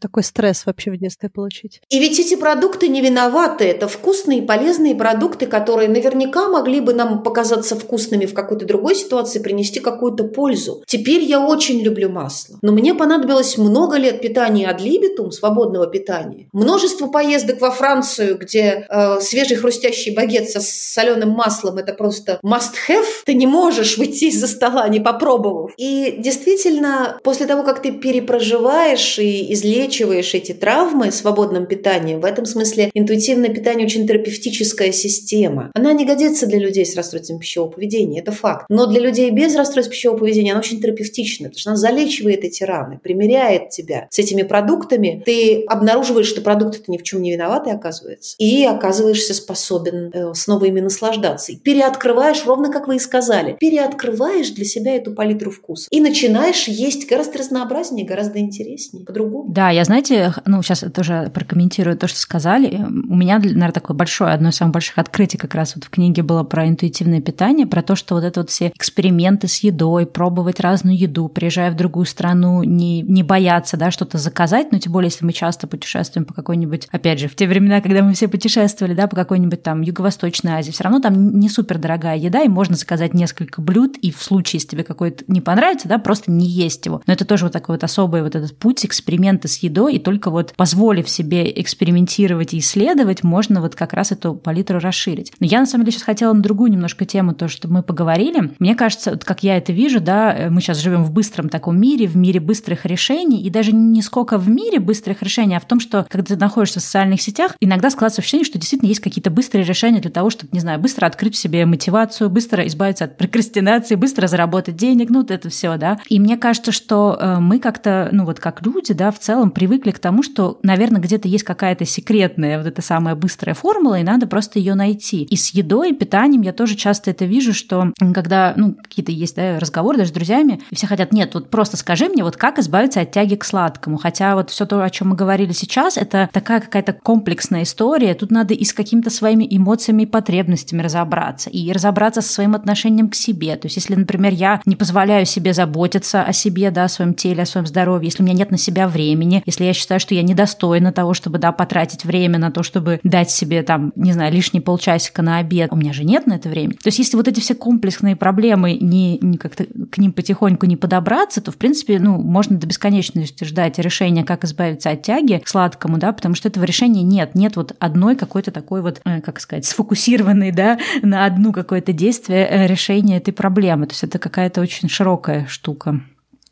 [SPEAKER 2] Такой стресс вообще в детстве получить.
[SPEAKER 4] И ведь эти продукты не виноваты. Это вкусные и полезные продукты, которые наверняка могли бы нам показаться вкусными в какой-то другой ситуации, принести какую-то пользу. Теперь я очень люблю масло. Но мне понадобилось много лет питания ad libitum, свободного питания. Множество поездок во Францию, где э, свежий хрустящий багет со соленым маслом – это просто must-have. Ты не можешь выйти из-за стола, не попробовав. И действительно, после того, как ты перепроживаешь и излечиваешь излечиваешь эти травмы свободным питанием. В этом смысле интуитивное питание очень терапевтическая система. Она не годится для людей с расстройством пищевого поведения, это факт. Но для людей без расстройства пищевого поведения она очень терапевтична, потому что она залечивает эти раны, примеряет тебя с этими продуктами. Ты обнаруживаешь, что продукты ты ни в чем не виноваты, оказывается, и оказываешься способен э, снова ими наслаждаться. И переоткрываешь, ровно как вы и сказали, переоткрываешь для себя эту палитру вкуса. И начинаешь есть гораздо разнообразнее, гораздо интереснее, по-другому.
[SPEAKER 1] Да, я, знаете, ну, сейчас тоже прокомментирую то, что сказали. У меня, наверное, такое большое, одно из самых больших открытий как раз вот в книге было про интуитивное питание, про то, что вот это вот все эксперименты с едой, пробовать разную еду, приезжая в другую страну, не, не бояться, да, что-то заказать, но тем более, если мы часто путешествуем по какой-нибудь, опять же, в те времена, когда мы все путешествовали, да, по какой-нибудь там Юго-Восточной Азии, все равно там не супер дорогая еда, и можно заказать несколько блюд, и в случае, если тебе какой-то не понравится, да, просто не есть его. Но это тоже вот такой вот особый вот этот путь, эксперименты с едой, и только вот позволив себе экспериментировать и исследовать, можно вот как раз эту палитру расширить. Но я на самом деле сейчас хотела на другую немножко тему, то, что мы поговорили. Мне кажется, вот как я это вижу, да, э, мы сейчас живем в быстром таком мире, в мире быстрых решений, и даже не сколько в мире быстрых решений, а в том, что когда ты находишься в социальных сетях, иногда складывается ощущение, что действительно есть какие-то быстрые решения для того, чтобы, не знаю, быстро открыть в себе мотивацию, быстро избавиться от прокрастинации, быстро заработать денег, ну вот это все, да. И мне кажется, что э, мы как-то, ну вот как люди, да, в целом привыкли к тому, что, наверное, где-то есть какая-то секретная вот эта самая быстрая формула, и надо просто ее найти. И с едой, питанием я тоже часто это вижу, что когда, ну, какие-то есть да, разговоры даже с друзьями, и все хотят, нет, вот просто скажи мне, вот как избавиться от тяги к сладкому. Хотя вот все то, о чем мы говорили сейчас, это такая какая-то комплексная история. Тут надо и с какими-то своими эмоциями и потребностями разобраться, и разобраться со своим отношением к себе. То есть, если, например, я не позволяю себе заботиться о себе, да, о своем теле, о своем здоровье, если у меня нет на себя времени, если я считаю, что я недостойна того, чтобы, да, потратить время на то, чтобы дать себе, там, не знаю, лишний полчасика на обед, у меня же нет на это времени. То есть, если вот эти все комплексные проблемы не, не как-то к ним потихоньку не подобраться, то, в принципе, ну, можно до бесконечности ждать решения, как избавиться от тяги к сладкому, да, потому что этого решения нет. Нет вот одной какой-то такой вот, э, как сказать, сфокусированной, да, на одну какое-то действие э, решения этой проблемы. То есть это какая-то очень широкая штука.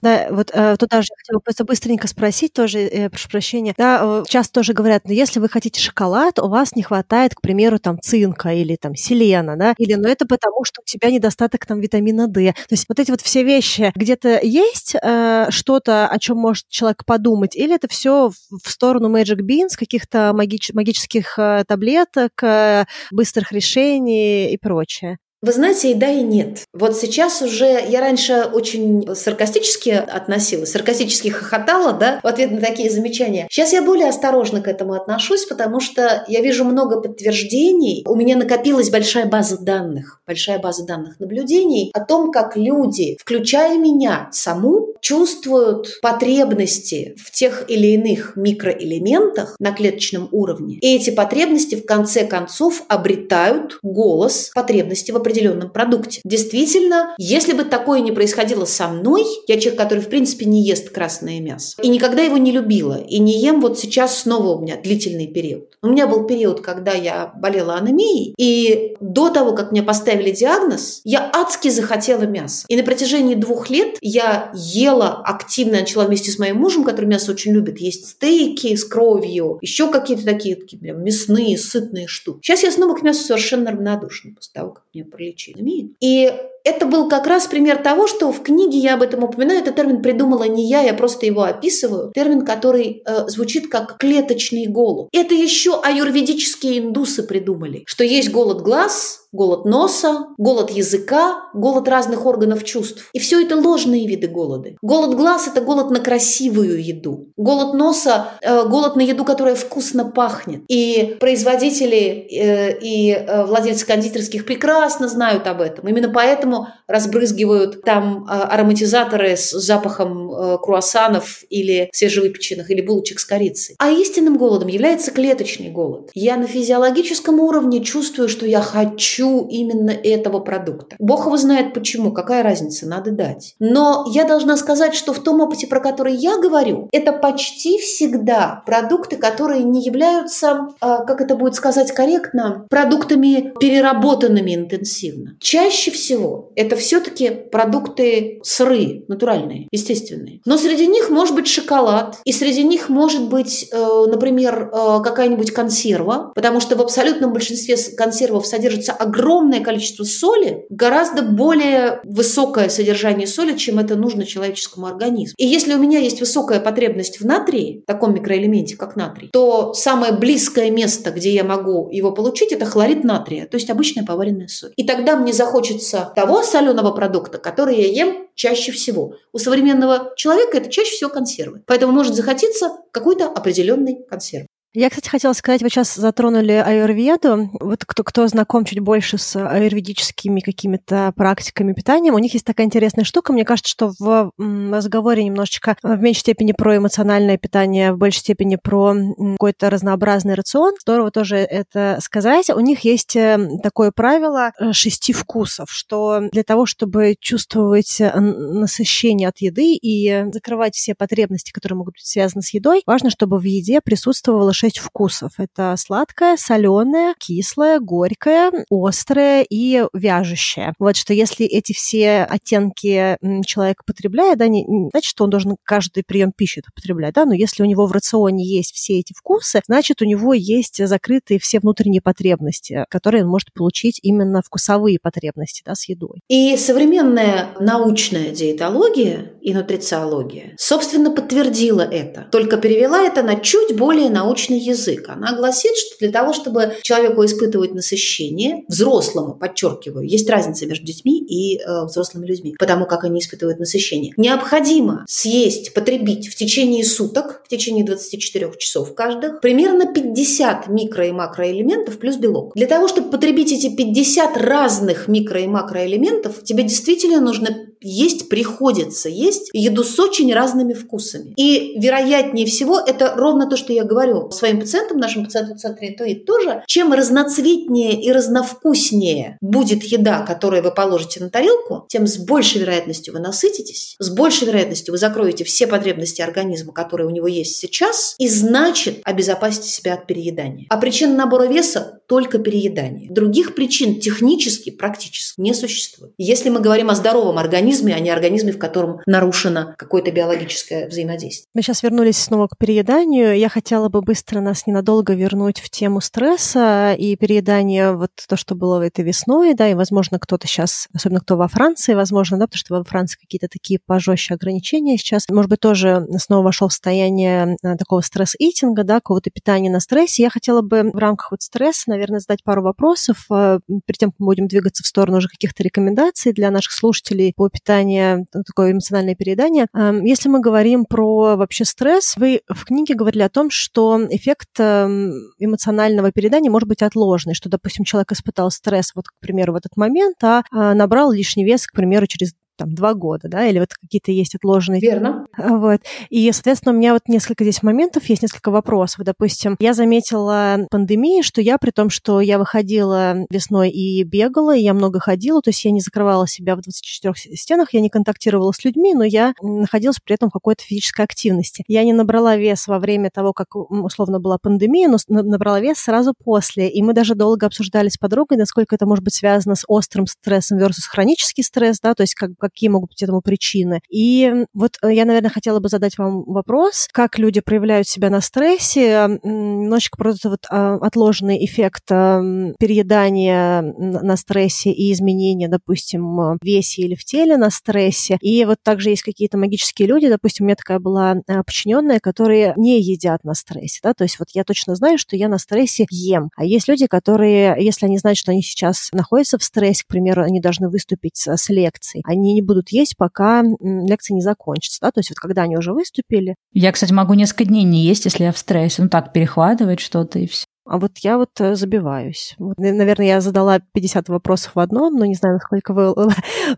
[SPEAKER 2] Да, вот э, туда же хотела просто быстренько спросить тоже, э, прошу прощения. Да, э, часто тоже говорят, ну, если вы хотите шоколад, у вас не хватает, к примеру, там цинка или там селена, да, или ну это потому, что у тебя недостаток там витамина D. То есть вот эти вот все вещи, где-то есть э, что-то, о чем может человек подумать, или это все в сторону Magic Beans, каких-то магич магических э, таблеток, э, быстрых решений и прочее?
[SPEAKER 4] Вы знаете, и да, и нет. Вот сейчас уже я раньше очень саркастически относилась, саркастически хохотала, да, в ответ на такие замечания. Сейчас я более осторожно к этому отношусь, потому что я вижу много подтверждений. У меня накопилась большая база данных, большая база данных наблюдений о том, как люди, включая меня саму, чувствуют потребности в тех или иных микроэлементах на клеточном уровне. И эти потребности в конце концов обретают голос потребности в определенном определенном продукте. Действительно, если бы такое не происходило со мной, я человек, который в принципе не ест красное мясо, и никогда его не любила, и не ем вот сейчас снова у меня длительный период. У меня был период, когда я болела анемией, и до того, как мне поставили диагноз, я адски захотела мясо. И на протяжении двух лет я ела активно, начала вместе с моим мужем, который мясо очень любит, есть стейки с кровью, еще какие-то такие, прям мясные, сытные штуки. Сейчас я снова к мясу совершенно равнодушна после того, как мне пролечили. И это был как раз пример того, что в книге я об этом упоминаю. Этот термин придумала не я, я просто его описываю. Термин, который э, звучит как клеточный голод. Это еще аюрведические индусы придумали, что есть голод глаз, голод носа, голод языка, голод разных органов чувств. И все это ложные виды голода. Голод глаз – это голод на красивую еду. Голод носа э, – голод на еду, которая вкусно пахнет. И производители э, и э, владельцы кондитерских прекрасно знают об этом. Именно поэтому разбрызгивают там э, ароматизаторы с запахом э, круассанов или свежевыпеченных, или булочек с корицей. А истинным голодом является клеточный голод. Я на физиологическом уровне чувствую, что я хочу хочу именно этого продукта. Бог его знает почему, какая разница, надо дать. Но я должна сказать, что в том опыте, про который я говорю, это почти всегда продукты, которые не являются, а, как это будет сказать корректно, продуктами переработанными интенсивно. Чаще всего это все-таки продукты сырые, натуральные, естественные. Но среди них может быть шоколад, и среди них может быть, э, например, э, какая-нибудь консерва, потому что в абсолютном большинстве консервов содержится огромное количество соли, гораздо более высокое содержание соли, чем это нужно человеческому организму. И если у меня есть высокая потребность в натрии, таком микроэлементе, как натрий, то самое близкое место, где я могу его получить, это хлорид натрия, то есть обычная поваренная соль. И тогда мне захочется того соленого продукта, который я ем чаще всего. У современного человека это чаще всего консервы. Поэтому может захотеться какой-то определенный консерв.
[SPEAKER 2] Я, кстати, хотела сказать, вы сейчас затронули аюрведу. Вот кто, кто знаком чуть больше с аюрведическими какими-то практиками питания, у них есть такая интересная штука. Мне кажется, что в разговоре немножечко в меньшей степени про эмоциональное питание, в большей степени про какой-то разнообразный рацион. Здорово тоже это сказать. У них есть э, такое правило э, шести вкусов, что для того, чтобы чувствовать э, насыщение от еды и закрывать все потребности, которые могут быть связаны с едой, важно, чтобы в еде присутствовало шесть вкусов. Это сладкое, соленое, кислое, горькое, острое и вяжущее. Вот что если эти все оттенки человек потребляет, да, не, значит, что он должен каждый прием пищи потреблять, да, но если у него в рационе есть все эти вкусы, значит, у него есть закрытые все внутренние потребности, которые он может получить именно вкусовые потребности, да, с едой.
[SPEAKER 4] И современная научная диетология и нутрициология, собственно, подтвердила это, только перевела это на чуть более научный язык. Она гласит, что для того, чтобы человеку испытывать насыщение, взрослому, подчеркиваю, есть разница между детьми и э, взрослыми людьми, потому как они испытывают насыщение, необходимо съесть, потребить в течение суток, в течение 24 часов каждых, примерно 50 микро- и макроэлементов плюс белок. Для того, чтобы потребить эти 50 разных микро- и макроэлементов, тебе действительно нужно есть приходится есть еду с очень разными вкусами. И вероятнее всего это ровно то, что я говорю своим пациентам, нашим пациентам в центре интуит тоже. Чем разноцветнее и разновкуснее будет еда, которую вы положите на тарелку, тем с большей вероятностью вы насытитесь, с большей вероятностью вы закроете все потребности организма, которые у него есть сейчас, и значит обезопасите себя от переедания. А причина набора веса только переедание. Других причин технически, практически не существует. Если мы говорим о здоровом организме, а не организме, в котором нарушено какое-то биологическое взаимодействие.
[SPEAKER 3] Мы сейчас вернулись снова к перееданию. Я хотела бы быстро нас ненадолго вернуть в тему стресса и переедания, вот то, что было этой весной, да, и, возможно, кто-то сейчас, особенно кто во Франции, возможно, да, потому что во Франции какие-то такие пожестче ограничения сейчас, может быть, тоже снова вошел в состояние э, такого стресс-итинга, да, какого-то питания на стрессе. Я хотела бы в рамках вот стресса, наверное, задать пару вопросов, э, перед тем, как мы будем двигаться в сторону уже каких-то рекомендаций для наших слушателей по питанию, такое эмоциональное переедание. Эм, если мы говорим про вообще стресс, вы в книге говорили о том, что эффект эм, эмоционального переедания может быть отложенный, что, допустим, человек испытал стресс, вот, к примеру, в этот момент, а набрал лишний вес, к примеру, через там, два года, да, или вот какие-то есть отложенные...
[SPEAKER 4] Верно.
[SPEAKER 3] Вот. И, соответственно, у меня вот несколько здесь моментов, есть несколько вопросов. Допустим, я заметила пандемии, что я, при том, что я выходила весной и бегала, и я много ходила, то есть я не закрывала себя в 24 стенах, я не контактировала с людьми, но я находилась при этом в какой-то физической активности. Я не набрала вес во время того, как условно была пандемия, но набрала вес сразу после. И мы даже долго обсуждали с подругой, насколько это может быть связано с острым стрессом versus хронический стресс, да, то есть как какие могут быть этому причины. И вот э, я, наверное, хотела бы задать вам вопрос, как люди проявляют себя на стрессе, немножечко про этот вот а, отложенный эффект переедания на стрессе и изменения, допустим, в весе или в теле на стрессе. И вот также есть какие-то магические люди, допустим, у меня такая была подчиненная, которые не едят на стрессе, да, то есть вот я точно знаю, что я на стрессе ем. А есть люди, которые, если они знают, что они сейчас находятся в стрессе, к примеру, они должны выступить с лекцией, они не будут есть, пока лекция не закончится. Да? То есть вот когда они уже выступили.
[SPEAKER 1] Я, кстати, могу несколько дней не есть, если я в стрессе. Ну так, перехватывать что-то и все.
[SPEAKER 3] А вот я вот э, забиваюсь. Вот, наверное, я задала 50 вопросов в одном, но не знаю, насколько вы...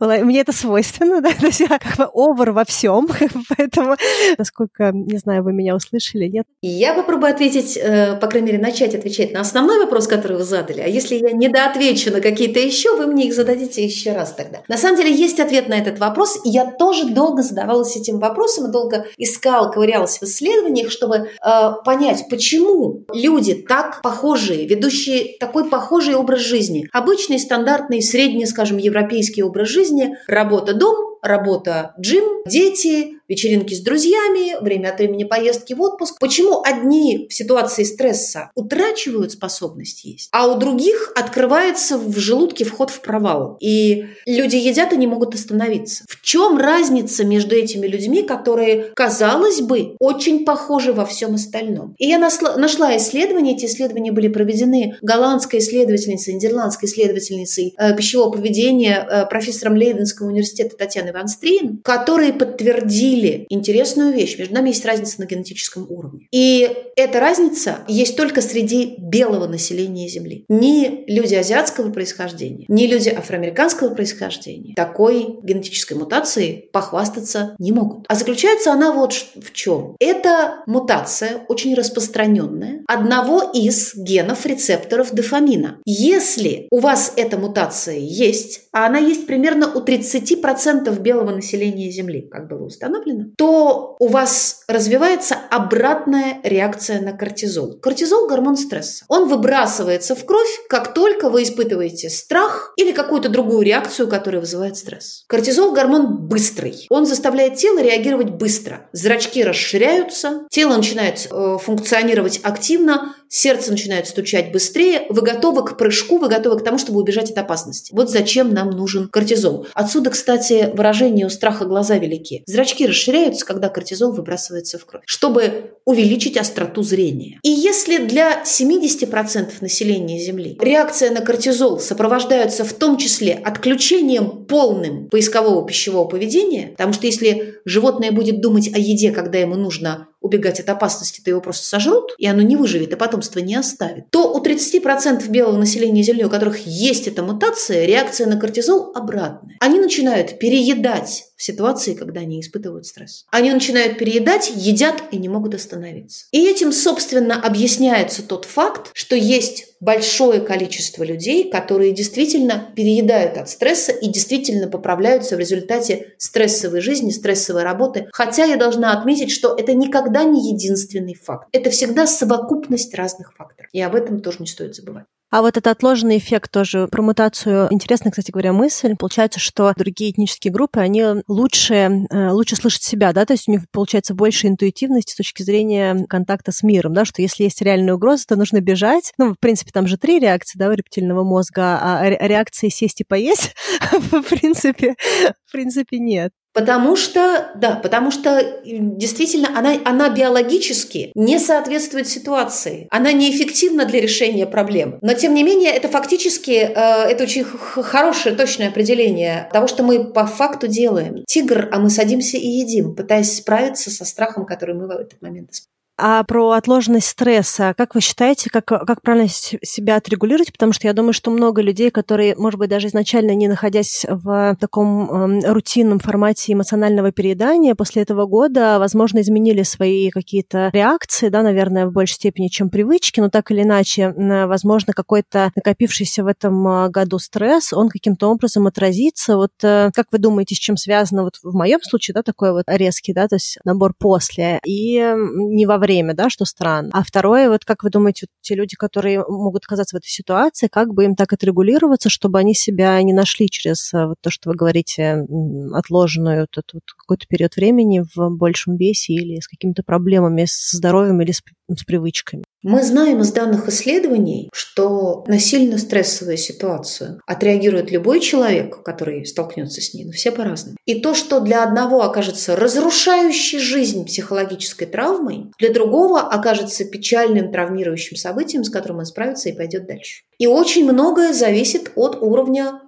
[SPEAKER 3] *laughs* Мне это свойственно, *laughs* да? То есть я как бы овер во всем, *laughs* поэтому насколько, не знаю, вы меня услышали, нет?
[SPEAKER 4] Я попробую ответить, э, по крайней мере, начать отвечать на основной вопрос, который вы задали. А если я недоотвечу на какие-то еще, вы мне их зададите еще раз тогда. На самом деле есть ответ на этот вопрос, и я тоже долго задавалась этим вопросом, и долго искала, ковырялась в исследованиях, чтобы э, понять, почему люди так похожие, ведущие такой похожий образ жизни. Обычный, стандартный, средний, скажем, европейский образ жизни, работа-дом, работа-джим, дети, вечеринки с друзьями, время от времени поездки в отпуск. Почему одни в ситуации стресса утрачивают способность есть, а у других открывается в желудке вход в провал. И люди едят и не могут остановиться. В чем разница между этими людьми, которые, казалось бы, очень похожи во всем остальном? И я нашла исследования, эти исследования были проведены голландской исследовательницей, нидерландской исследовательницей э, пищевого поведения, э, профессором Лейденского университета Татьяной Ван Стрин, которые подтвердили определили интересную вещь. Между нами есть разница на генетическом уровне. И эта разница есть только среди белого населения Земли. Ни люди азиатского происхождения, ни люди афроамериканского происхождения такой генетической мутацией похвастаться не могут. А заключается она вот в чем. Это мутация очень распространенная одного из генов рецепторов дофамина. Если у вас эта мутация есть, а она есть примерно у 30% белого населения Земли, как было установлено, расслаблена, то у вас развивается обратная реакция на кортизол. Кортизол – гормон стресса. Он выбрасывается в кровь, как только вы испытываете страх или какую-то другую реакцию, которая вызывает стресс. Кортизол – гормон быстрый. Он заставляет тело реагировать быстро. Зрачки расширяются, тело начинает э, функционировать активно, сердце начинает стучать быстрее, вы готовы к прыжку, вы готовы к тому, чтобы убежать от опасности. Вот зачем нам нужен кортизол. Отсюда, кстати, выражение «у страха глаза велики». Зрачки расширяются, когда кортизол выбрасывается в кровь, чтобы увеличить остроту зрения. И если для 70% населения Земли реакция на кортизол сопровождается в том числе отключением полным поискового пищевого поведения, потому что если животное будет думать о еде, когда ему нужно убегать от опасности, то его просто сожрут, и оно не выживет, и потомство не оставит, то у 30% белого населения Земли, у которых есть эта мутация, реакция на кортизол обратная. Они начинают переедать в ситуации, когда они испытывают стресс. Они начинают переедать, едят и не могут остановиться. И этим, собственно, объясняется тот факт, что есть большое количество людей, которые действительно переедают от стресса и действительно поправляются в результате стрессовой жизни, стрессовой работы. Хотя я должна отметить, что это никогда не единственный факт. Это всегда совокупность разных факторов. И об этом тоже не стоит забывать.
[SPEAKER 3] А вот этот отложенный эффект тоже про мутацию. Интересная, кстати говоря, мысль. Получается, что другие этнические группы, они лучше, э, лучше слышат себя, да, то есть у них получается больше интуитивности с точки зрения контакта с миром, да, что если есть реальная угроза, то нужно бежать. Ну, в принципе, там же три реакции, да, у рептильного мозга, а реакции сесть и поесть, *laughs* в принципе, в принципе, нет.
[SPEAKER 4] Потому что, да, потому что действительно она, она биологически не соответствует ситуации. Она неэффективна для решения проблем. Но, тем не менее, это фактически, э, это очень хорошее, точное определение того, что мы по факту делаем. Тигр, а мы садимся и едим, пытаясь справиться со страхом, который мы в этот момент испытываем.
[SPEAKER 3] А про отложенность стресса, как вы считаете, как, как правильно себя отрегулировать? Потому что я думаю, что много людей, которые, может быть, даже изначально не находясь в таком э, рутинном формате эмоционального переедания, после этого года, возможно, изменили свои какие-то реакции, да, наверное, в большей степени, чем привычки, но так или иначе, возможно, какой-то накопившийся в этом а, году стресс, он каким-то образом отразится. Вот э, как вы думаете, с чем связано вот в моем случае, да, такой вот резкий, да, то есть набор после, и не во время время, да, что странно. А второе, вот как вы думаете, вот те люди, которые могут оказаться в этой ситуации, как бы им так отрегулироваться, чтобы они себя не нашли через э, вот то, что вы говорите, отложенную вот вот какой-то период времени в большем весе или с какими-то проблемами с здоровьем или с, с привычками?
[SPEAKER 4] Мы знаем из данных исследований, что на сильно стрессовую ситуацию отреагирует любой человек, который столкнется с ней, но все по-разному. И то, что для одного окажется разрушающей жизнь психологической травмой, для другого окажется печальным травмирующим событием, с которым он справится и пойдет дальше. И очень многое зависит от уровня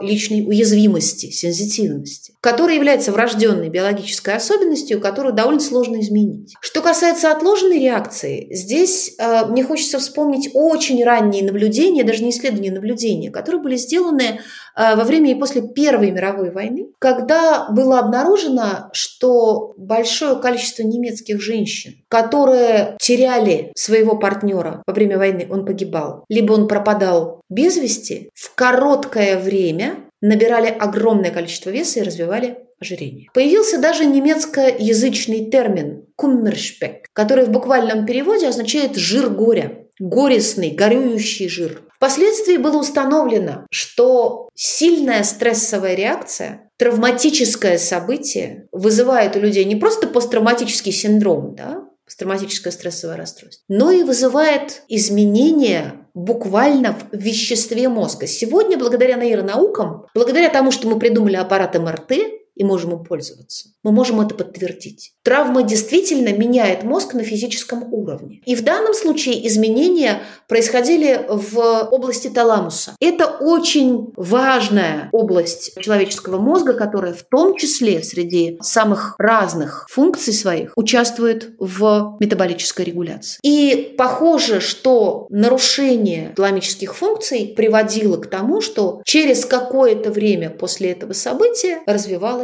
[SPEAKER 4] личной уязвимости, сенситивности, которая является врожденной биологической особенностью, которую довольно сложно изменить. Что касается отложенной реакции, здесь э, мне хочется вспомнить очень ранние наблюдения, даже не исследования, наблюдения, которые были сделаны во время и после Первой мировой войны, когда было обнаружено, что большое количество немецких женщин, которые теряли своего партнера во время войны, он погибал, либо он пропадал без вести, в короткое время время набирали огромное количество веса и развивали ожирение. Появился даже немецкоязычный термин «куммершпек», который в буквальном переводе означает «жир горя», горестный, горюющий жир. Впоследствии было установлено, что сильная стрессовая реакция, травматическое событие вызывает у людей не просто посттравматический синдром, да, посттравматическое стрессовое расстройство, но и вызывает изменения буквально в веществе мозга. Сегодня, благодаря нейронаукам, благодаря тому, что мы придумали аппарат МРТ и можем им пользоваться, мы можем это подтвердить. Травма действительно меняет мозг на физическом уровне. И в данном случае изменения происходили в области таламуса. Это очень важная область человеческого мозга, которая в том числе среди самых разных функций своих участвует в метаболической регуляции. И похоже, что нарушение таламических функций приводило к тому, что через какое-то время после этого события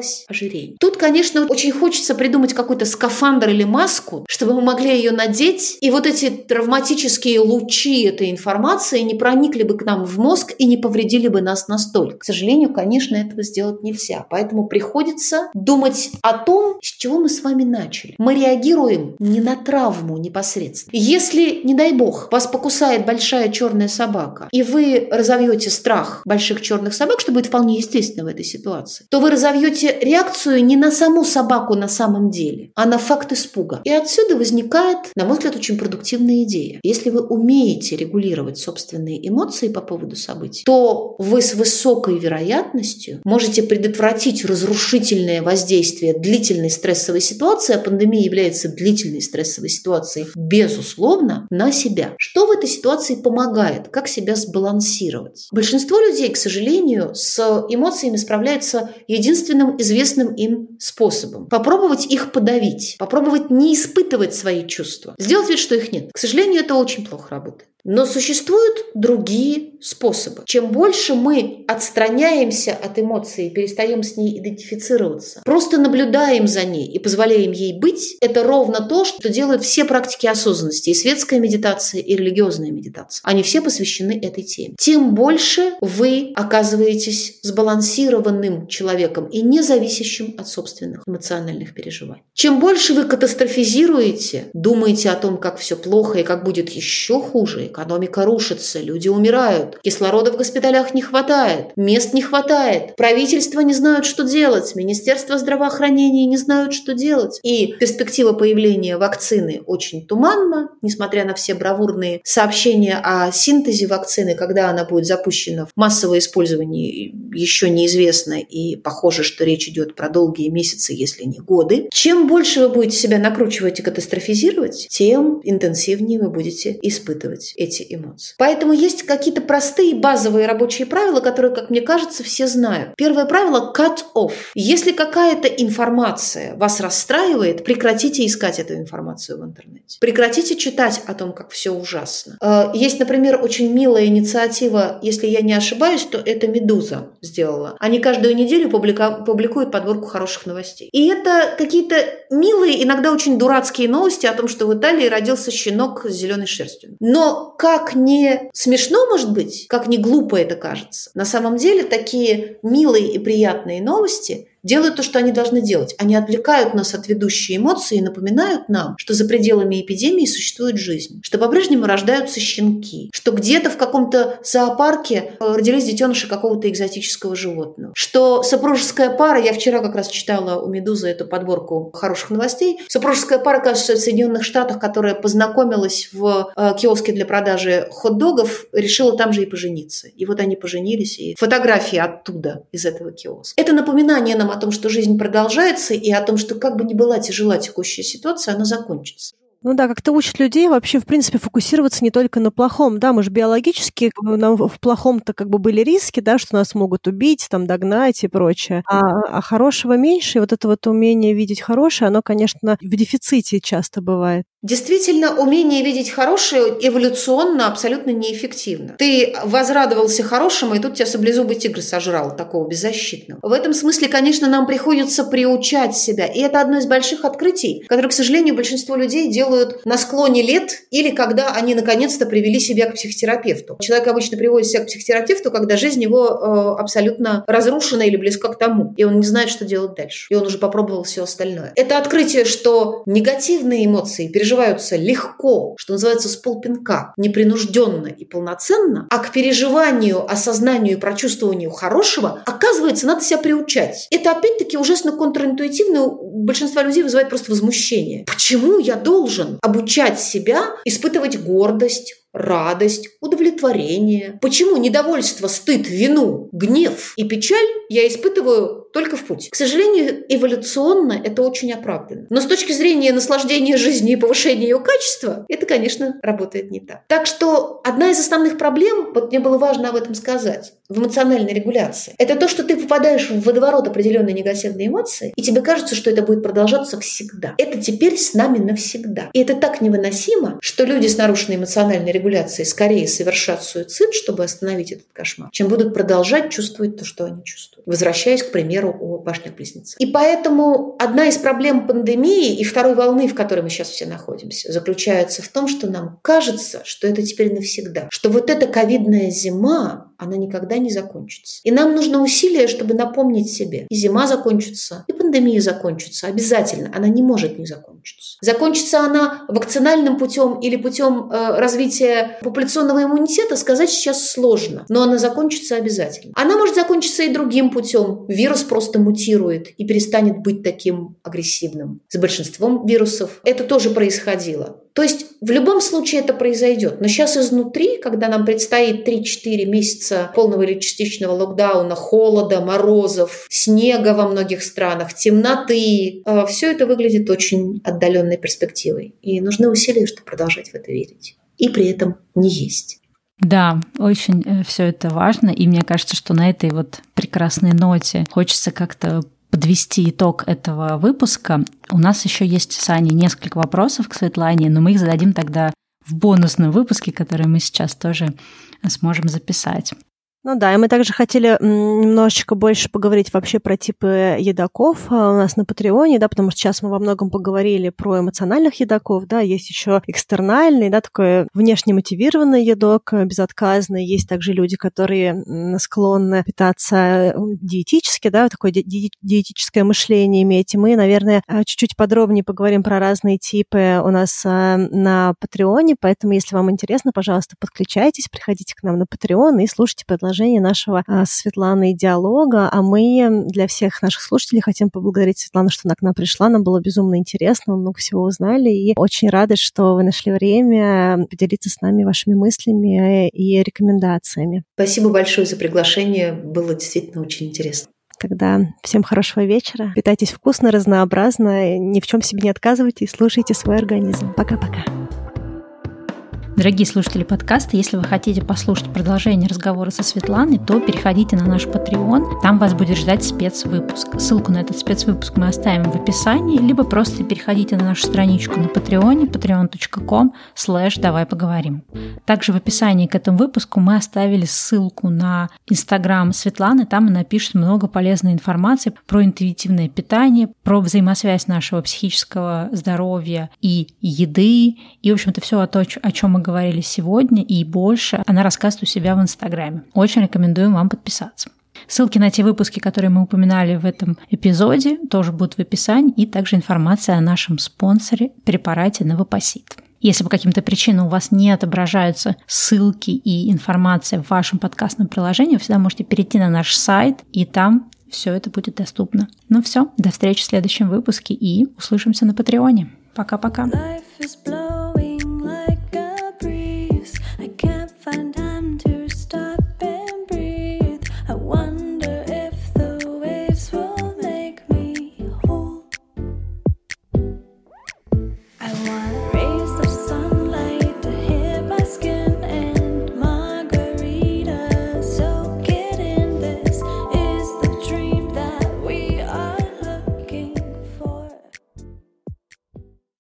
[SPEAKER 4] развивалось ожирение. Тут, конечно, очень хочется придумать какой-то скафандр или маску, чтобы мы могли ее надеть, и вот эти травматические лучи этой информации не проникли бы к нам в мозг и не повредили бы нас настолько. К сожалению, конечно, этого сделать нельзя. Поэтому приходится думать о том, с чего мы с вами начали. Мы реагируем не на травму непосредственно. Если, не дай бог, вас покусает большая черная собака, и вы разовьете страх больших черных собак, что будет вполне естественно в этой ситуации, то вы разовьете реакцию не на саму собаку на самом деле, а на факт испуга. И отсюда возникает, на мой взгляд, очень продуктивная идея. Если вы умеете регулировать собственные эмоции по поводу событий, то вы с высокой вероятностью можете предотвратить разрушительное воздействие длительной стрессовой ситуации, а пандемия является длительной стрессовой ситуацией, безусловно, на себя. Что в этой ситуации помогает? Как себя сбалансировать? Большинство людей, к сожалению, с эмоциями справляется единственным известным им способом. Попробовать их подавить, попробовать не испытывать свои чувства, сделать вид, что их нет. К сожалению, это очень плохо работает. Но существуют другие способы. Чем больше мы отстраняемся от эмоций, перестаем с ней идентифицироваться, просто наблюдаем за ней и позволяем ей быть, это ровно то, что делают все практики осознанности, и светская медитация, и религиозная медитация. Они все посвящены этой теме. Тем больше вы оказываетесь сбалансированным человеком и не зависящим от собственных эмоциональных переживаний. Чем больше вы катастрофизируете, думаете о том, как все плохо и как будет еще хуже, экономика рушится, люди умирают, кислорода в госпиталях не хватает, мест не хватает, правительство не знают, что делать, Министерство здравоохранения не знают, что делать. И перспектива появления вакцины очень туманна, несмотря на все бравурные сообщения о синтезе вакцины, когда она будет запущена в массовое использование, еще неизвестно, и похоже, что речь идет про долгие месяцы, если не годы. Чем больше вы будете себя накручивать и катастрофизировать, тем интенсивнее вы будете испытывать эти эмоции. Поэтому есть какие-то простые базовые рабочие правила, которые, как мне кажется, все знают. Первое правило – cut off. Если какая-то информация вас расстраивает, прекратите искать эту информацию в интернете. Прекратите читать о том, как все ужасно. Э, есть, например, очень милая инициатива, если я не ошибаюсь, то это «Медуза» сделала. Они каждую неделю публика- публикуют подборку хороших новостей. И это какие-то милые, иногда очень дурацкие новости о том, что в Италии родился щенок с зеленой шерстью. Но как не смешно, может быть, как не глупо это кажется, на самом деле такие милые и приятные новости делают то, что они должны делать. Они отвлекают нас от ведущей эмоции и напоминают нам, что за пределами эпидемии существует жизнь, что по-прежнему рождаются щенки, что где-то в каком-то зоопарке э, родились детеныши какого-то экзотического животного, что супружеская пара, я вчера как раз читала у «Медузы» эту подборку хороших новостей, супружеская пара, кажется, в Соединенных Штатах, которая познакомилась в э, киоске для продажи хот-догов, решила там же и пожениться. И вот они поженились, и фотографии оттуда, из этого киоска. Это напоминание нам о том, что жизнь продолжается, и о том, что как бы ни была тяжела текущая ситуация, она закончится.
[SPEAKER 2] Ну да, как-то учат людей вообще, в принципе, фокусироваться не только на плохом. Да, мы же биологически, нам в плохом-то как бы были риски, да, что нас могут убить, там, догнать и прочее. А, а хорошего меньше, и вот это вот умение видеть хорошее, оно, конечно, в дефиците часто бывает.
[SPEAKER 4] Действительно, умение видеть хорошее эволюционно абсолютно неэффективно. Ты возрадовался хорошему, и тут тебя саблезубый тигр сожрал, такого беззащитного. В этом смысле, конечно, нам приходится приучать себя. И это одно из больших открытий, которые, к сожалению, большинство людей делают на склоне лет или когда они наконец-то привели себя к психотерапевту. Человек обычно приводит себя к психотерапевту, когда жизнь его э, абсолютно разрушена или близка к тому, и он не знает, что делать дальше. И он уже попробовал все остальное. Это открытие, что негативные эмоции, переживания переживаются легко, что называется, с полпинка, непринужденно и полноценно, а к переживанию, осознанию и прочувствованию хорошего, оказывается, надо себя приучать. Это, опять-таки, ужасно контринтуитивно у большинства людей вызывает просто возмущение. Почему я должен обучать себя испытывать гордость, радость, удовлетворение. Почему недовольство, стыд, вину, гнев и печаль я испытываю только в путь. К сожалению, эволюционно это очень оправдано. Но с точки зрения наслаждения жизнью и повышения ее качества, это, конечно, работает не так. Так что одна из основных проблем, вот мне было важно об этом сказать, в эмоциональной регуляции, это то, что ты попадаешь в водоворот определенной негативной эмоции, и тебе кажется, что это будет продолжаться всегда. Это теперь с нами навсегда. И это так невыносимо, что люди с нарушенной эмоциональной регуляцией скорее совершат суицид, чтобы остановить этот кошмар, чем будут продолжать чувствовать то, что они чувствуют. Возвращаясь, к примеру, о башнях-близнецах. И поэтому одна из проблем пандемии и второй волны, в которой мы сейчас все находимся, заключается в том, что нам кажется, что это теперь навсегда, что вот эта ковидная зима, она никогда не закончится. И нам нужно усилие, чтобы напомнить себе, и зима закончится, и пандемия закончится? Обязательно. Она не может не закончиться. Закончится она вакцинальным путем или путем э, развития популяционного иммунитета, сказать сейчас сложно. Но она закончится обязательно. Она может закончиться и другим путем. Вирус просто мутирует и перестанет быть таким агрессивным. С большинством вирусов это тоже происходило. То есть в любом случае это произойдет. Но сейчас изнутри, когда нам предстоит 3-4 месяца полного или частичного локдауна, холода, морозов, снега во многих странах, темноты, э, все это выглядит очень отдаленной перспективой. И нужны усилия, чтобы продолжать в это верить. И при этом не есть.
[SPEAKER 1] Да, очень э, все это важно, и мне кажется, что на этой вот прекрасной ноте хочется как-то подвести итог этого выпуска. У нас еще есть с Аней несколько вопросов к Светлане, но мы их зададим тогда в бонусном выпуске, который мы сейчас тоже сможем записать.
[SPEAKER 3] Ну да, и мы также хотели немножечко больше поговорить вообще про типы едоков а, у нас на Патреоне, да, потому что сейчас мы во многом поговорили про эмоциональных едоков, да, есть еще экстернальный, да, такой внешне мотивированный едок, э, безотказный, есть также люди, которые склонны питаться э, диетически, да, такое ди- диетическое мышление иметь, и мы, наверное, э, чуть-чуть подробнее поговорим про разные типы у нас на Патреоне, поэтому, если вам интересно, пожалуйста, подключайтесь, приходите к нам на Патреон и слушайте предложения продолжение нашего а, Светланы диалога, а мы для всех наших слушателей хотим поблагодарить Светлану, что она к нам пришла. Нам было безумно интересно, мы много всего узнали, и очень рады, что вы нашли время поделиться с нами вашими мыслями и рекомендациями.
[SPEAKER 4] Спасибо большое за приглашение, было действительно очень интересно.
[SPEAKER 3] Тогда всем хорошего вечера. Питайтесь вкусно, разнообразно, ни в чем себе не отказывайте и слушайте свой организм. Пока-пока.
[SPEAKER 1] Дорогие слушатели подкаста, если вы хотите послушать продолжение разговора со Светланой, то переходите на наш Patreon, там вас будет ждать спецвыпуск. Ссылку на этот спецвыпуск мы оставим в описании, либо просто переходите на нашу страничку на Patreon, patreon.com slash давай поговорим. Также в описании к этому выпуску мы оставили ссылку на Инстаграм Светланы, там она пишет много полезной информации про интуитивное питание, про взаимосвязь нашего психического здоровья и еды, и, в общем-то, все о том, о чем мы говорили сегодня и больше, она рассказывает у себя в Инстаграме. Очень рекомендуем вам подписаться. Ссылки на те выпуски, которые мы упоминали в этом эпизоде, тоже будут в описании, и также информация о нашем спонсоре препарате Новопосит. Если по каким-то причинам у вас не отображаются ссылки и информация в вашем подкастном приложении, вы всегда можете перейти на наш сайт, и там все это будет доступно. Ну все, до встречи в следующем выпуске и услышимся на Патреоне. Пока-пока. I want